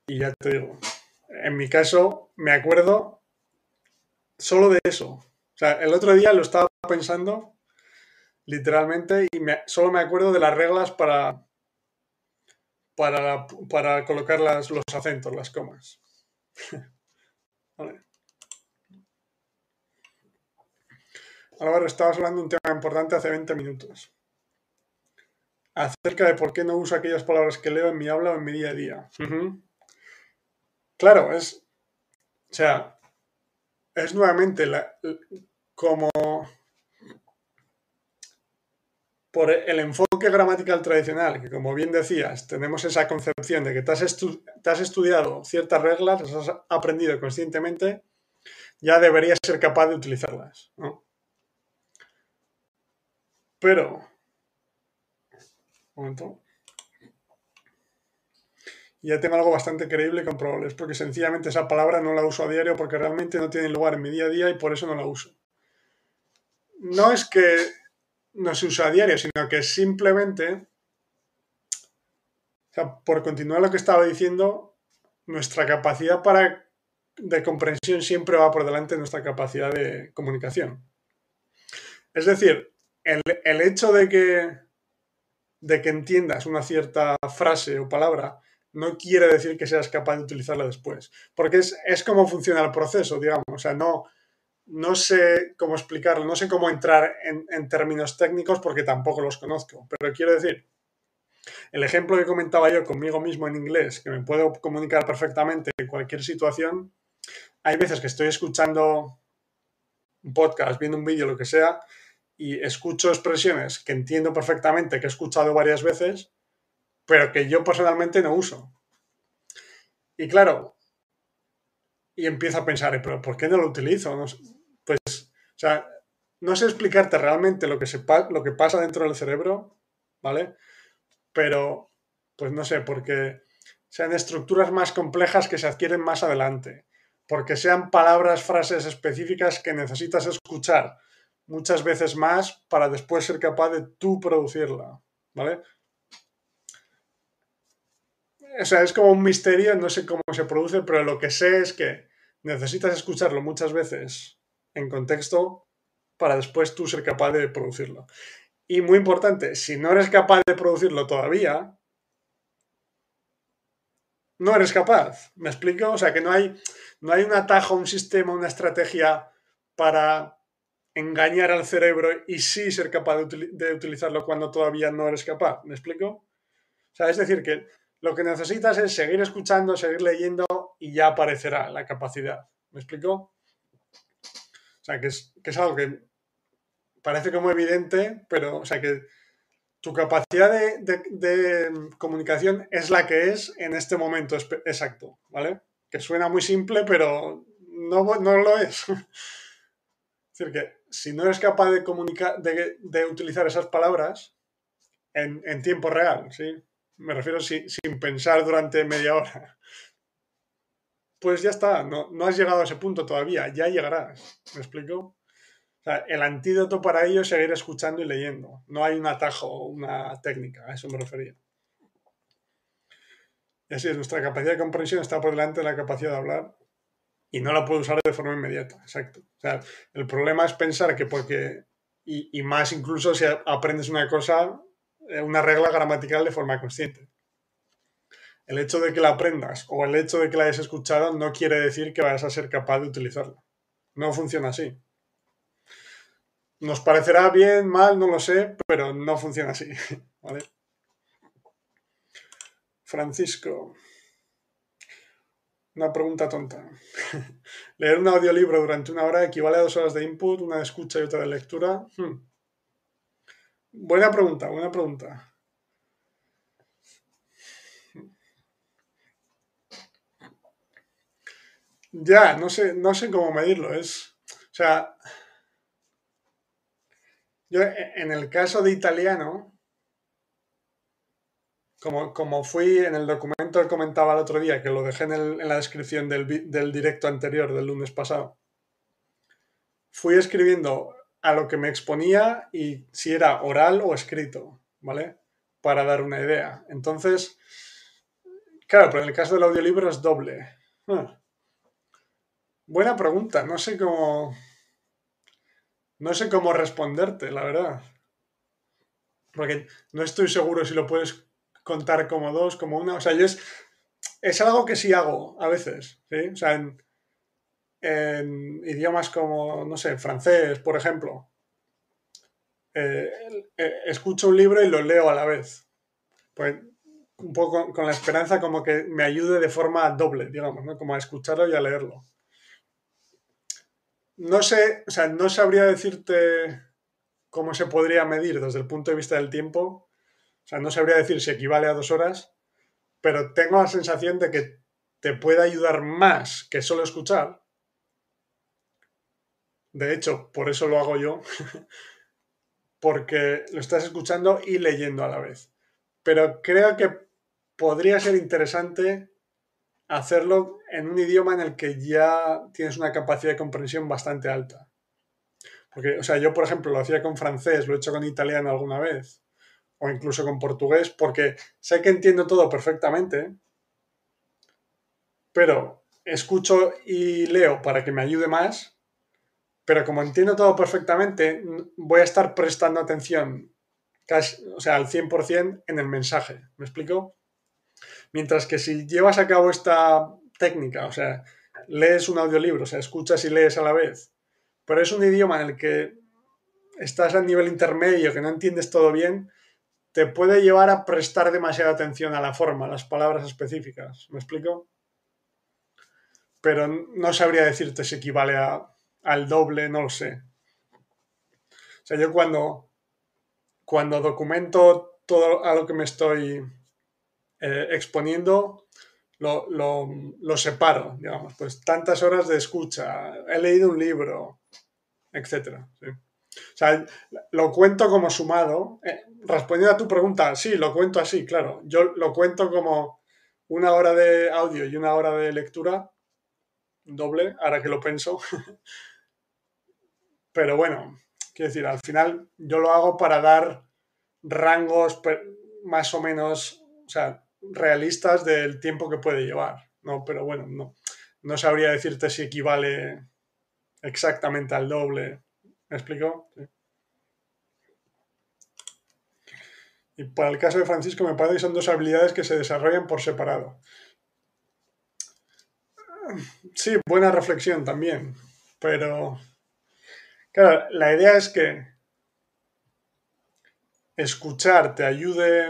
Y ya te digo, en mi caso me acuerdo solo de eso. O sea, el otro día lo estaba pensando literalmente y solo me acuerdo de las reglas para, para, para colocar los acentos, las comas. vale. Álvaro, estabas hablando de un tema importante hace 20 minutos. Acerca de por qué no uso aquellas palabras que leo en mi habla o en mi día a día. Claro, es. O sea, es nuevamente la, como. Por el enfoque gramatical tradicional, que como bien decías, tenemos esa concepción de que te has, estudiado ciertas reglas, las has aprendido conscientemente, ya deberías ser capaz de utilizarlas. Pero. Un momento ya tengo algo bastante creíble y comprobable. Es porque sencillamente esa palabra no la uso a diario porque realmente no tiene lugar en mi día a día y por eso no la uso. No es que no se usa a diario, sino que simplemente, por continuar lo que estaba diciendo, nuestra capacidad para, de comprensión siempre va por delante de nuestra capacidad de comunicación. Es decir, el, el hecho de que, de que entiendas una cierta frase o palabra no quiere decir que seas capaz de utilizarla después. Porque es, es como funciona el proceso, digamos. O sea, no, no sé cómo explicarlo, no sé cómo entrar en, términos técnicos porque tampoco los conozco. Pero quiero decir, el ejemplo que comentaba yo conmigo mismo en inglés, que me puedo comunicar perfectamente en cualquier situación, hay veces que estoy escuchando un podcast, viendo un vídeo, lo que sea, y escucho expresiones que entiendo perfectamente, que he escuchado varias veces, pero que yo personalmente no uso. Y claro, y empiezo a pensar, pero ¿por qué no lo utilizo? O sea, no sé explicarte realmente lo que, se, lo que pasa dentro del cerebro, ¿vale? Pero, pues no sé, porque sean estructuras más complejas que se adquieren más adelante, porque sean palabras, frases específicas que necesitas escuchar muchas veces más para después ser capaz de tú producirla, ¿vale? o sea, es como un misterio, no sé cómo se produce, pero lo que sé es que necesitas escucharlo muchas veces en contexto para después tú ser capaz de producirlo. Y muy importante, si no eres capaz de producirlo todavía, no eres capaz. ¿Me explico? O sea, que no hay, no hay un un sistema, una estrategia para engañar al cerebro y sí ser capaz de, de, utilizarlo cuando todavía no eres capaz. ¿Me explico? O sea, es decir, que lo que necesitas es seguir escuchando, seguir leyendo y ya aparecerá la capacidad. ¿Me explico? O sea, que es, que es algo que parece como evidente, pero, o sea, que tu capacidad de, comunicación es la que es en este momento exacto, ¿vale? Que suena muy simple, pero no, no lo es. Es decir, que si no eres capaz de comunicar, de, utilizar esas palabras en, tiempo real, ¿sí? Me refiero sin pensar durante media hora. Pues ya está, no, no has llegado a ese punto todavía, ya llegarás. ¿Me explico? el antídoto para ello es seguir escuchando y leyendo. No hay un atajo, una técnica, a eso me refería. Y así es, nuestra capacidad de comprensión está por delante de la capacidad de hablar y no la puedo usar de forma inmediata, exacto. O sea, el problema es pensar que porque, y, y más incluso si aprendes una cosa, eh, una regla gramatical de forma consciente. El hecho de que la aprendas o el hecho de que la hayas escuchado no quiere decir que vayas a ser capaz de utilizarla. No funciona así. Nos parecerá bien, mal, no lo sé, pero no funciona así. Francisco. Una pregunta tonta. ¿Leer un audiolibro durante una hora equivale a dos horas de input, una de escucha y otra de lectura? Hmm. Buena pregunta, buena pregunta. Ya, no sé, no sé cómo medirlo. Es. O sea, yo, e, en el caso de italiano, como, como fui en el documento que comentaba el otro día, que lo dejé en, la descripción del, del directo anterior del lunes pasado, fui escribiendo a lo que me exponía y si era oral o escrito, ¿vale? Para dar una idea. Entonces, claro, pero en el caso del audiolibro es doble. Ah. Buena pregunta, no sé cómo... No sé cómo responderte, la verdad. Porque no estoy seguro si lo puedes contar como dos, como una. O sea, yo es, es algo que sí hago a veces, ¿sí? O sea, en, idiomas como, no sé, francés, por ejemplo. Eh, eh, escucho un libro y lo leo a la vez. Pues un poco con la esperanza como que me ayude de forma doble, digamos, ¿no? Como a escucharlo y a leerlo no sé, o sea, no sabría decirte cómo se podría medir desde el punto de vista del tiempo. O sea, no sabría decir si equivale a dos horas, pero tengo la sensación de que te puede ayudar más que solo escuchar. De hecho, por eso lo hago yo, porque lo estás escuchando y leyendo a la vez. Pero creo que podría ser interesante hacerlo en un idioma en el que ya tienes una capacidad de comprensión bastante alta. Porque, o sea, yo, por ejemplo, lo hacía con francés, lo he hecho con italiano alguna vez, o incluso con portugués, porque sé que entiendo todo perfectamente, pero escucho y leo para que me ayude más, pero como entiendo todo perfectamente, voy a estar prestando atención casi, o sea, al 100% en el mensaje. ¿Me explico? Mientras que si llevas a cabo esta técnica, o sea, lees un audiolibro, o sea, escuchas y lees a la vez, pero es un idioma en el que estás a nivel intermedio, que no entiendes todo bien, te puede llevar a prestar demasiada atención a la forma, a las palabras específicas. ¿Me explico? Pero no sabría decirte si equivale al doble, no lo sé. O sea, yo cuando, cuando documento todo a lo que me estoy eh, exponiendo lo, lo, separo, digamos, pues tantas horas de escucha, he leído un libro, etc. O sea, lo cuento como sumado. Eh, respondiendo a tu pregunta, sí, lo cuento así, claro. Yo lo cuento como una hora de audio y una hora de lectura, doble, ahora que lo pienso. Pero bueno, quiero decir, al final yo lo hago para dar rangos más o menos, o sea, realistas del tiempo que puede llevar, ¿no? Pero bueno, no, no sabría decirte si equivale exactamente al doble. ¿Me explico? Y para el caso de Francisco me parece que son dos habilidades que se desarrollan por separado. Sí, buena reflexión también, pero claro, la idea es que escuchar te ayude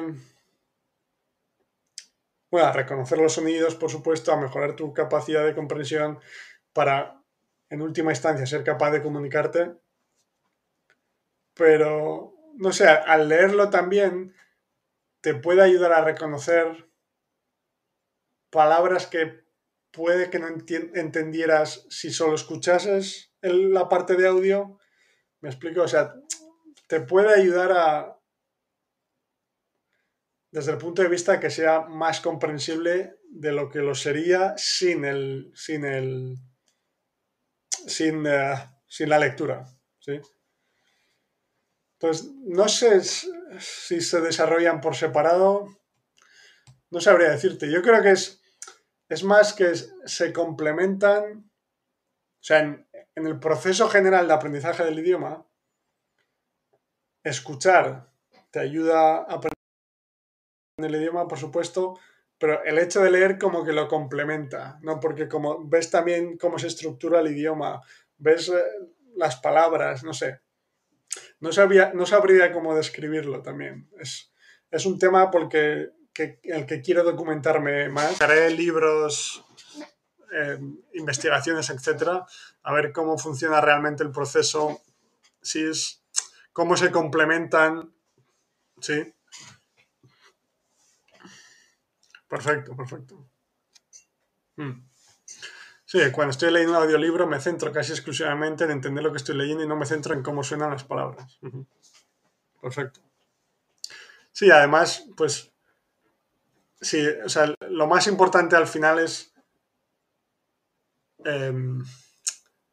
bueno, a reconocer los sonidos, por supuesto, a mejorar tu capacidad de comprensión para, en última instancia, ser capaz de comunicarte. Pero, no sé, al leerlo también te puede ayudar a reconocer palabras que puede que no entendieras si solo escuchases la parte de audio. ¿Me explico? O sea, te puede ayudar a, desde el punto de vista que sea más comprensible de lo que lo sería sin el. sin el. sin, eh, sin la lectura. ¿sí? Entonces, no sé si se desarrollan por separado. No sabría decirte. Yo creo que es, es más que se complementan. O sea, en, en el proceso general de aprendizaje del idioma, escuchar te ayuda a aprender en el idioma, por supuesto, pero el hecho de leer como que lo complementa, ¿no? Porque como ves también cómo se estructura el idioma, ves eh, las palabras, no sé. No, sabía, no sabría cómo describirlo también. Es, es un tema porque el que quiero documentarme más. Haré libros, eh, investigaciones, etcétera, a ver cómo funciona realmente el proceso, si es, cómo se complementan, ¿sí? Perfecto, perfecto. Hmm. Sí, cuando estoy leyendo un audiolibro me centro casi exclusivamente en entender lo que estoy leyendo y no me centro en cómo suenan las palabras. Perfecto. Sí, además, pues, sí, o sea, lo más importante al final es em,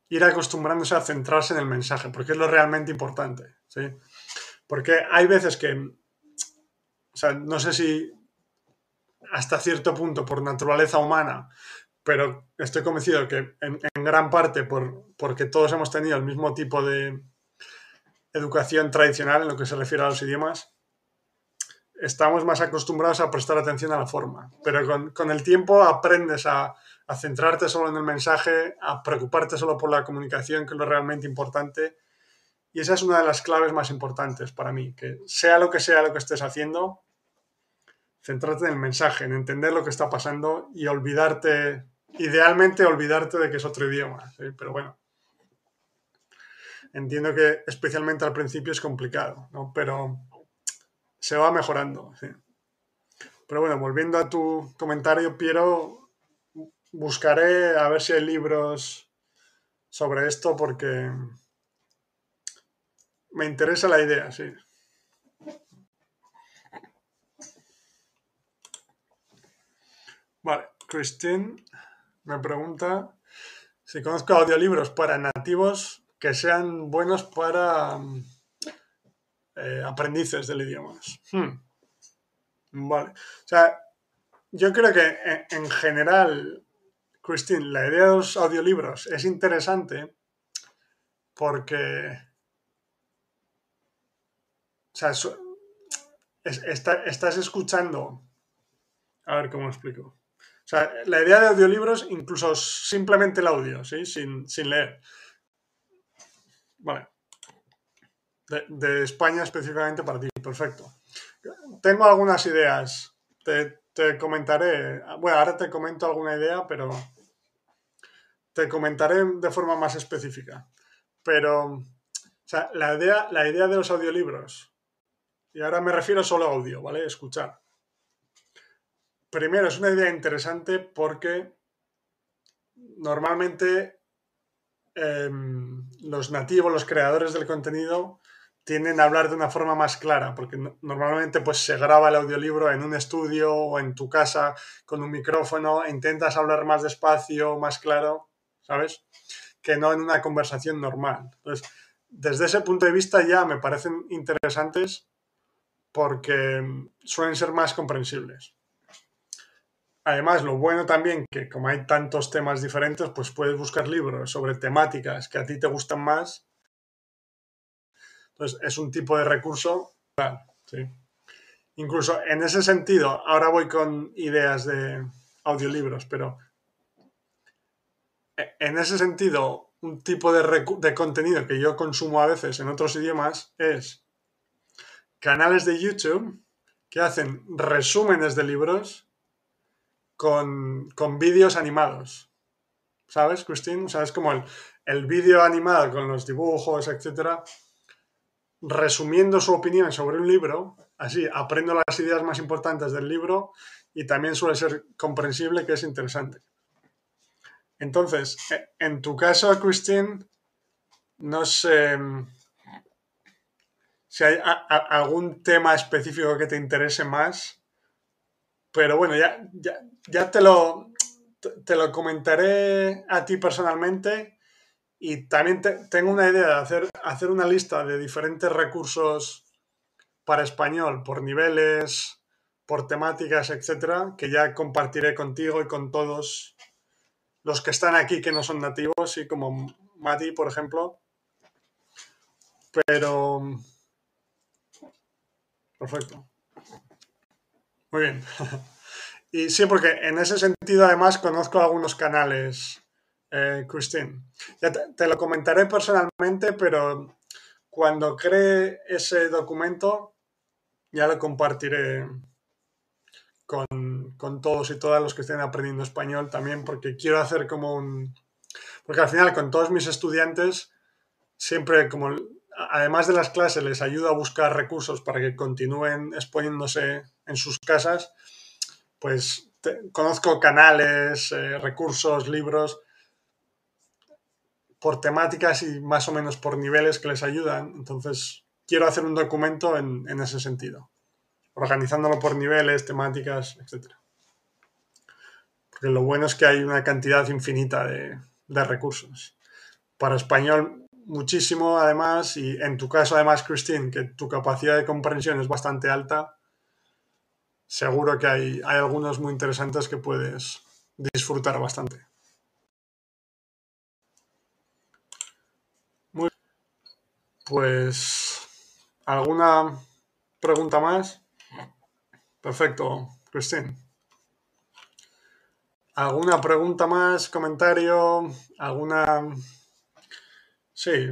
ir acostumbrándose a centrarse en el mensaje, porque es lo realmente importante, ¿sí? Porque hay veces que, o sea, no sé si hasta cierto punto por naturaleza humana, pero estoy convencido que en, gran parte por, porque todos hemos tenido el mismo tipo de educación tradicional en lo que se refiere a los idiomas, estamos más acostumbrados a prestar atención a la forma, pero con, el tiempo aprendes a, centrarte solo en el mensaje, a preocuparte solo por la comunicación, que es lo realmente importante. Y esa es una de las claves más importantes para mí, que sea lo que sea lo que estés haciendo, centrarte en el mensaje, en entender lo que está pasando y olvidarte, idealmente olvidarte de que es otro idioma. Pero bueno, entiendo que especialmente al principio es complicado, ¿no? Pero se va mejorando. Pero bueno, volviendo a tu comentario, Piero, buscaré a ver si hay libros sobre esto porque me interesa la idea, sí. Vale, Christine me pregunta si conozco audiolibros para nativos que sean buenos para eh, aprendices del idioma. Hmm. Vale. O sea, yo creo que en, general, Christine, la idea de los audiolibros es interesante porque. O sea, estás escuchando. A ver cómo explico. O sea, la idea de audiolibros, incluso simplemente el audio, ¿sí? Sin, leer. Vale. De, España específicamente para ti, perfecto. Tengo algunas ideas. Te, te comentaré. Bueno, ahora te comento alguna idea, pero te comentaré de forma más específica. Pero, o sea, la idea, la idea de los audiolibros, y ahora me refiero solo a audio, ¿vale? Escuchar primero es una idea interesante porque normalmente em, los nativos, los creadores del contenido, tienden a hablar de una forma más clara, porque normalmente pues, se graba el audiolibro en un estudio o en tu casa con un micrófono, e intentas hablar más despacio, más claro, ¿sabes? Que no en una conversación normal. Entonces, desde ese punto de vista ya me parecen interesantes porque suelen ser más comprensibles. Además, lo bueno también que como hay tantos temas diferentes, pues puedes buscar libros sobre temáticas que a ti te gustan más. Entonces, es un tipo de recurso. Sí. incluso en ese sentido, ahora voy con ideas de audiolibros, pero e, en ese sentido, un tipo de, de contenido que yo consumo a veces en otros idiomas es canales de YouTube que hacen resúmenes de libros con, con vídeos animados. ¿Sabes, Christine? ¿Sabes como el, el vídeo animado con los dibujos, etcétera, resumiendo su opinión sobre un libro, así aprendo las ideas más importantes del libro y también suele ser comprensible que es interesante. Entonces, e, en tu caso, Christine, no sé si hay algún tema específico que te interese más, pero bueno, ya, ya, ya te, lo, te lo comentaré a ti personalmente y también tengo una idea de hacer, hacer una lista de diferentes recursos para español por niveles, por temáticas, etcétera, que ya compartiré contigo y con todos los que están aquí que no son nativos, y como Mati, por ejemplo. Pero. Perfecto. Muy bien. y sí, porque en ese sentido, además, conozco algunos canales eh, Christine. Ya te, lo comentaré personalmente, pero cuando cree ese documento ya lo compartiré con, todos y todas los que estén aprendiendo español también, porque quiero hacer como un... Porque al final con todos mis estudiantes, siempre como, además de las clases, les ayudo a buscar recursos para que continúen exponiéndose en sus casas, pues conozco canales, eh, recursos, libros por temáticas y más o menos por niveles que les ayudan. Entonces, quiero hacer un documento en, ese sentido, organizándolo por niveles, temáticas, etc. Porque lo bueno es que hay una cantidad infinita de, recursos. Para español, muchísimo además, y en tu caso además, Christine, que tu capacidad de comprensión es bastante alta, seguro que hay, hay algunos muy interesantes que puedes disfrutar bastante. Pues, ¿alguna pregunta más? Perfecto, Cristín. ¿Alguna pregunta más, comentario, alguna, sí,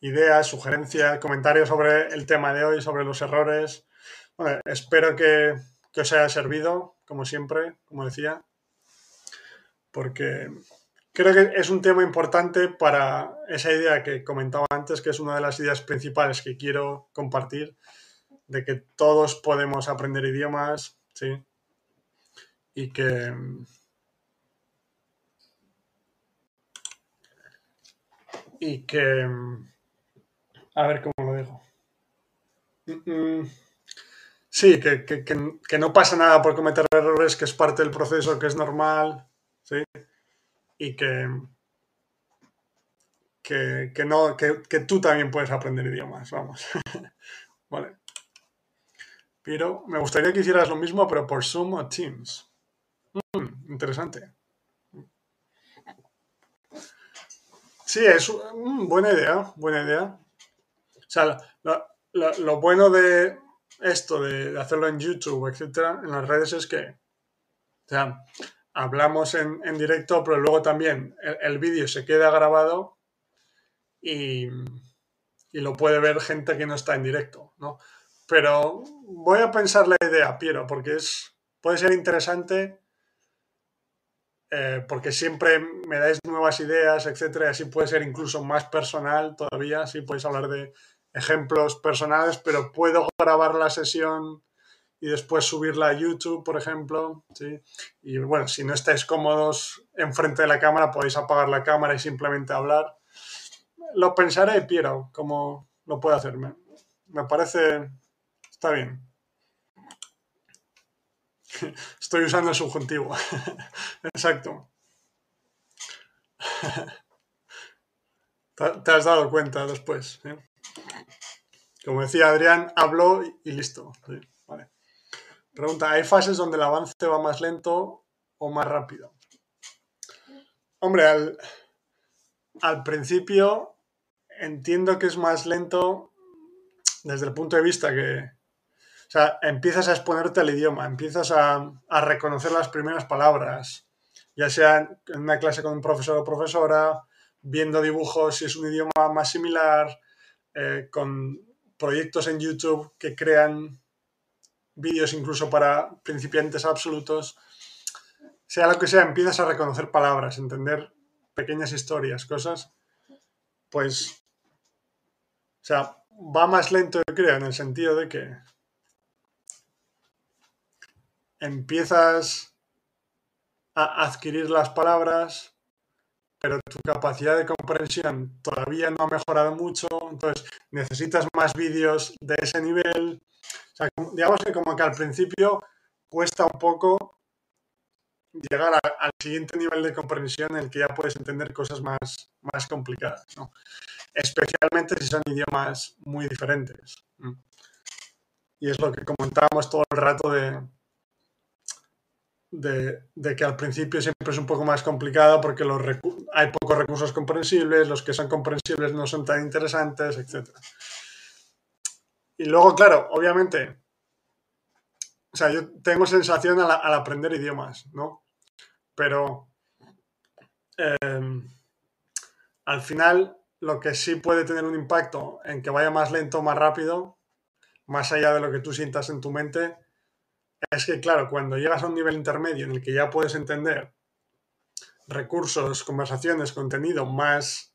idea, sugerencia, comentario sobre el tema de hoy, sobre los errores? Bueno, espero que, que os haya servido, como siempre, como decía, porque creo que es un tema importante para esa idea que comentaba antes, que es una de las ideas principales que quiero compartir, de que todos podemos aprender idiomas, ¿sí? Y que... Y que... A ver cómo lo digo. Sí, que, que no pasa nada por cometer errores, que es parte del proceso, que es normal, ¿sí? y que, que, no, que, tú también puedes aprender idiomas, vamos. vale. Pero me gustaría que hicieras lo mismo, pero por Zoom o Teams. Mm, interesante. Sí, es mm, buena idea, buena idea. O sea, lo, bueno de esto, de, hacerlo en YouTube, etcétera, en las redes es que, o sea, hablamos en, directo, pero luego también el, vídeo se queda grabado y, lo puede ver gente que no está en directo, ¿no? Pero voy a pensar la idea, Piero, porque es, puede ser interesante eh, porque siempre me dais nuevas ideas, etcétera, y así puede ser incluso más personal todavía, así podéis hablar de ejemplos personales, pero puedo grabar la sesión y después subirla a YouTube, por ejemplo. ¿sí? Y bueno, si no estáis cómodos enfrente de la cámara, podéis apagar la cámara y simplemente hablar. Lo pensaré, Piero, cómo lo puedo hacer. Me, parece... Está bien. Estoy usando el subjuntivo. Exacto. Te has dado cuenta después. Como decía Adrián, habló y listo. Vale. Pregunta, ¿hay fases donde el avance va más lento o más rápido? Hombre, al, principio entiendo que es más lento desde el punto de vista que... O sea, empiezas a exponerte al idioma, empiezas a, reconocer las primeras palabras, ya sea en una clase con un profesor o profesora, viendo dibujos si es un idioma más similar, eh, con proyectos en YouTube que crean vídeos incluso para principiantes absolutos. Sea lo que sea, empiezas a reconocer palabras, entender pequeñas historias, cosas, pues, o sea, va más lento, yo creo, en el sentido de que empiezas a adquirir las palabras, pero tu capacidad de comprensión todavía no ha mejorado mucho, entonces necesitas más vídeos de ese nivel. O sea, digamos que como que al principio cuesta un poco llegar al siguiente nivel de comprensión en el que ya puedes entender cosas más, más complicadas, especialmente si son idiomas muy diferentes. Y es lo que comentábamos todo el rato de, de, que al principio siempre es un poco más complicado porque los hay pocos recursos comprensibles, los que son comprensibles no son tan interesantes, etc. Y luego, claro, obviamente, o sea, yo tengo sensación al, aprender idiomas, ¿no? Pero em, al final lo que sí puede tener un impacto en que vaya más lento más rápido, más allá de lo que tú sientas en tu mente, es que, claro, cuando llegas a un nivel intermedio en el que ya puedes entender recursos, conversaciones, contenido más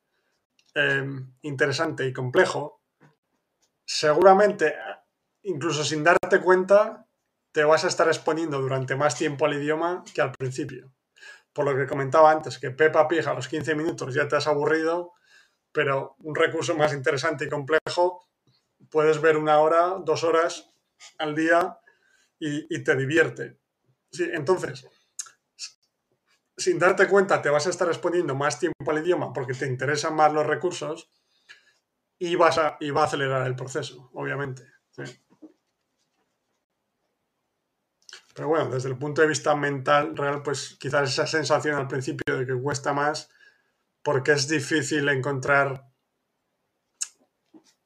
em, interesante y complejo, seguramente, incluso sin darte cuenta, te vas a estar exponiendo durante más tiempo al idioma que al principio. Por lo que comentaba antes, que Pepa Pig a los 15 minutos ya te has aburrido, pero un recurso más interesante y complejo puedes ver una hora, dos horas al día y, te divierte. Entonces, sin darte cuenta, te vas a estar exponiendo más tiempo al idioma porque te interesan más los recursos y, vas a, y va a acelerar el proceso, obviamente. Pero bueno, desde el punto de vista mental real, pues quizás esa sensación al principio de que cuesta más porque es difícil encontrar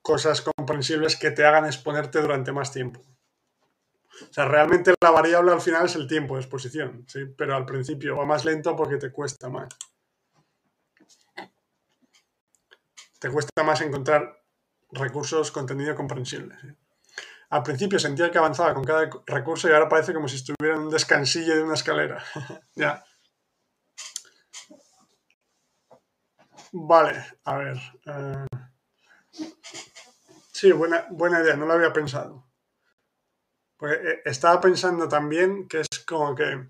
cosas comprensibles que te hagan exponerte durante más tiempo. O sea, realmente la variable al final es el tiempo de exposición, ¿sí? Pero al principio va más lento porque te cuesta más. Te cuesta más encontrar recursos, contenido comprensible. Al principio sentía que avanzaba con cada recurso y ahora parece como si estuviera en un descansillo de una escalera. ya. Vale, a ver. Eh, sí, buena, buena idea, no lo había pensado. Pues eh, estaba pensando también que es como que,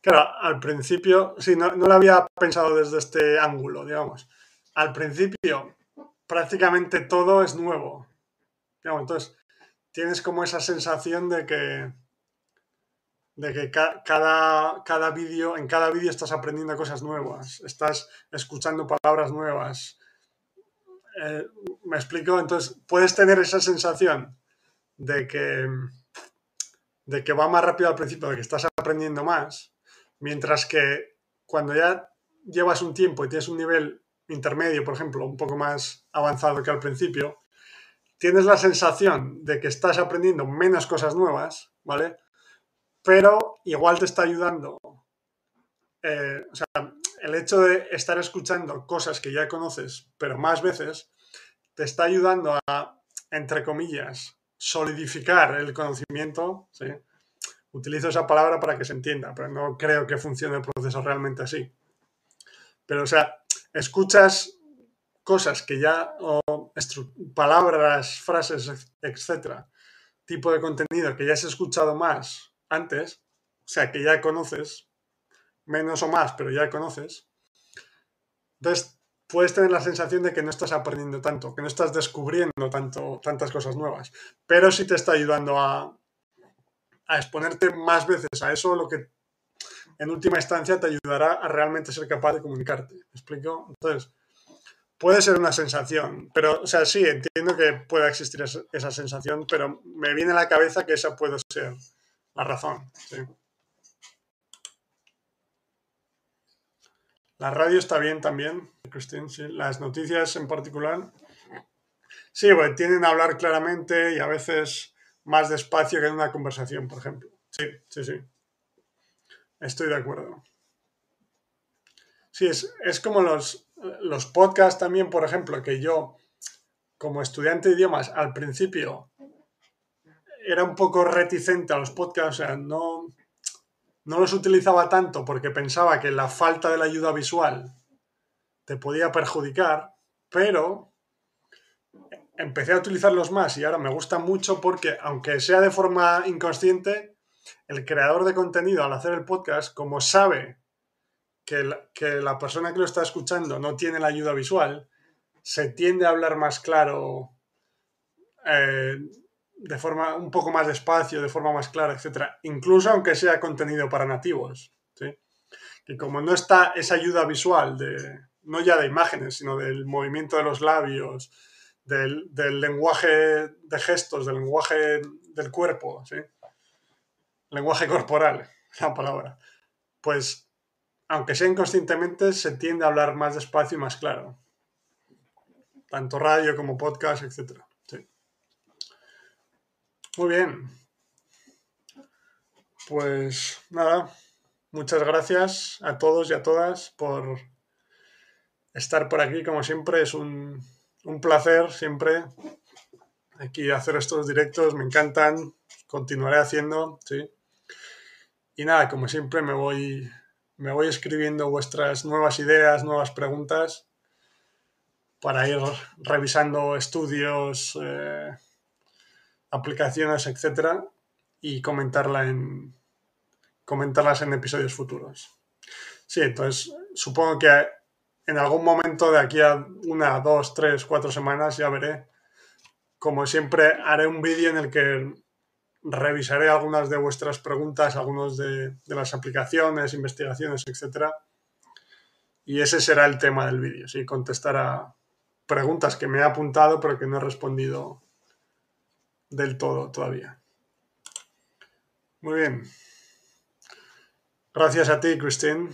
claro, al principio, sí, no, lo había pensado desde este ángulo, digamos. Al principio, prácticamente todo es nuevo. entonces, tienes como esa sensación de que, de que cada, cada vídeo, en cada vídeo estás aprendiendo cosas nuevas, estás escuchando palabras nuevas. Eh, ¿Me explico? Entonces, puedes tener esa sensación de que, de que va más rápido al principio, de que estás aprendiendo más, mientras que cuando ya llevas un tiempo y tienes un nivel intermedio, por ejemplo, un poco más avanzado que al principio, tienes la sensación de que estás aprendiendo menos cosas nuevas, ¿vale? Pero igual te está ayudando. Eh, o sea, el hecho de estar escuchando cosas que ya conoces, pero más veces, te está ayudando a, entre comillas, solidificar el conocimiento, utilizo esa palabra para que se entienda, pero no creo que funcione el proceso realmente así. Pero, o sea, escuchas cosas que ya, o palabras, frases, etcétera, tipo de contenido que ya has escuchado más antes, o sea, que ya conoces, menos o más, pero ya conoces. Entonces, puedes tener la sensación de que no estás aprendiendo tanto, que no estás descubriendo tanto, tantas cosas nuevas, pero sí te está ayudando a, exponerte más veces a eso, lo que en última instancia te ayudará a realmente ser capaz de comunicarte. ¿Me explico? Entonces, puede ser una sensación, pero, o sea, sí, entiendo que pueda existir esa, sensación, pero me viene a la cabeza que esa puede ser la razón. ¿sí? La radio está bien también, Cristín, sí. Las noticias en particular. Sí, tienen a hablar claramente y a veces más despacio que en una conversación, por ejemplo. Sí, sí, sí. Estoy de acuerdo. Sí, es, es como los, los podcasts también, por ejemplo, que yo, como estudiante de idiomas, al principio era un poco reticente a los podcasts, o sea, no, no los utilizaba tanto porque pensaba que la falta de la ayuda visual te podía perjudicar, pero empecé a utilizarlos más y ahora me gusta mucho porque, aunque sea de forma inconsciente, el creador de contenido al hacer el podcast, como sabe que la, que la persona que lo está escuchando no tiene la ayuda visual, se tiende a hablar más claro, eh, de forma un poco más despacio, de forma más clara, etc. Incluso aunque sea contenido para nativos. ¿sí? Que como no está esa ayuda visual, de, no ya de imágenes, sino del movimiento de los labios, del, del lenguaje de gestos, del lenguaje del cuerpo, ¿sí? lenguaje corporal, la palabra, pues aunque sea inconscientemente, se tiende a hablar más despacio y más claro. Tanto radio como podcast, etc. Muy bien. Pues nada, muchas gracias a todos y a todas por estar por aquí. Como siempre, es un, un placer siempre aquí hacer estos directos. Me encantan. Continuaré haciendo, sí. Y nada, como siempre, me voy me voy escribiendo vuestras nuevas ideas, nuevas preguntas para ir revisando estudios, eh, aplicaciones, etcétera, y comentarla en, comentarlas en episodios futuros. Sí, entonces supongo que en algún momento de aquí a una, dos, tres, cuatro semanas ya veré. Como siempre, haré un vídeo en el que revisaré algunas de vuestras preguntas, algunas de, las aplicaciones, investigaciones, etc. Y ese será el tema del vídeo, ¿sí? contestar a preguntas que me he apuntado pero que no he respondido del todo todavía. Muy bien. Gracias a ti, Christine,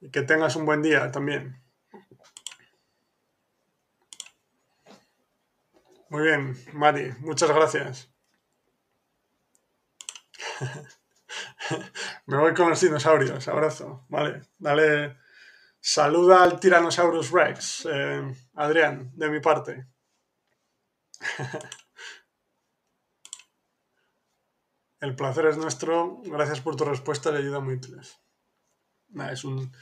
y que tengas un buen día también. Muy bien, Mari, muchas gracias. Me voy con los dinosaurios. Abrazo. Vale. Dale. Saluda al Tyrannosaurus Rex, eh, Adrián, de mi parte. El placer es nuestro. Gracias por tu respuesta, le ayuda muy útiles. es un,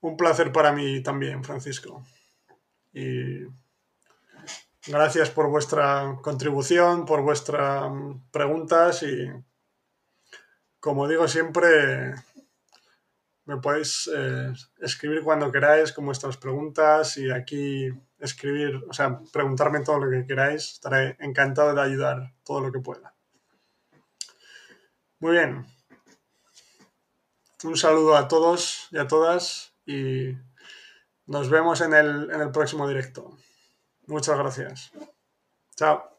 un placer para mí también, Francisco. Y gracias por vuestra contribución, por vuestras preguntas y como digo siempre, me podéis eh, escribir cuando queráis con vuestras preguntas y aquí escribir, o sea, preguntarme todo lo que queráis. Estaré encantado de ayudar todo lo que pueda. Muy bien. Un saludo a todos y a todas y nos vemos en el, en el próximo directo. Muchas gracias. Chao.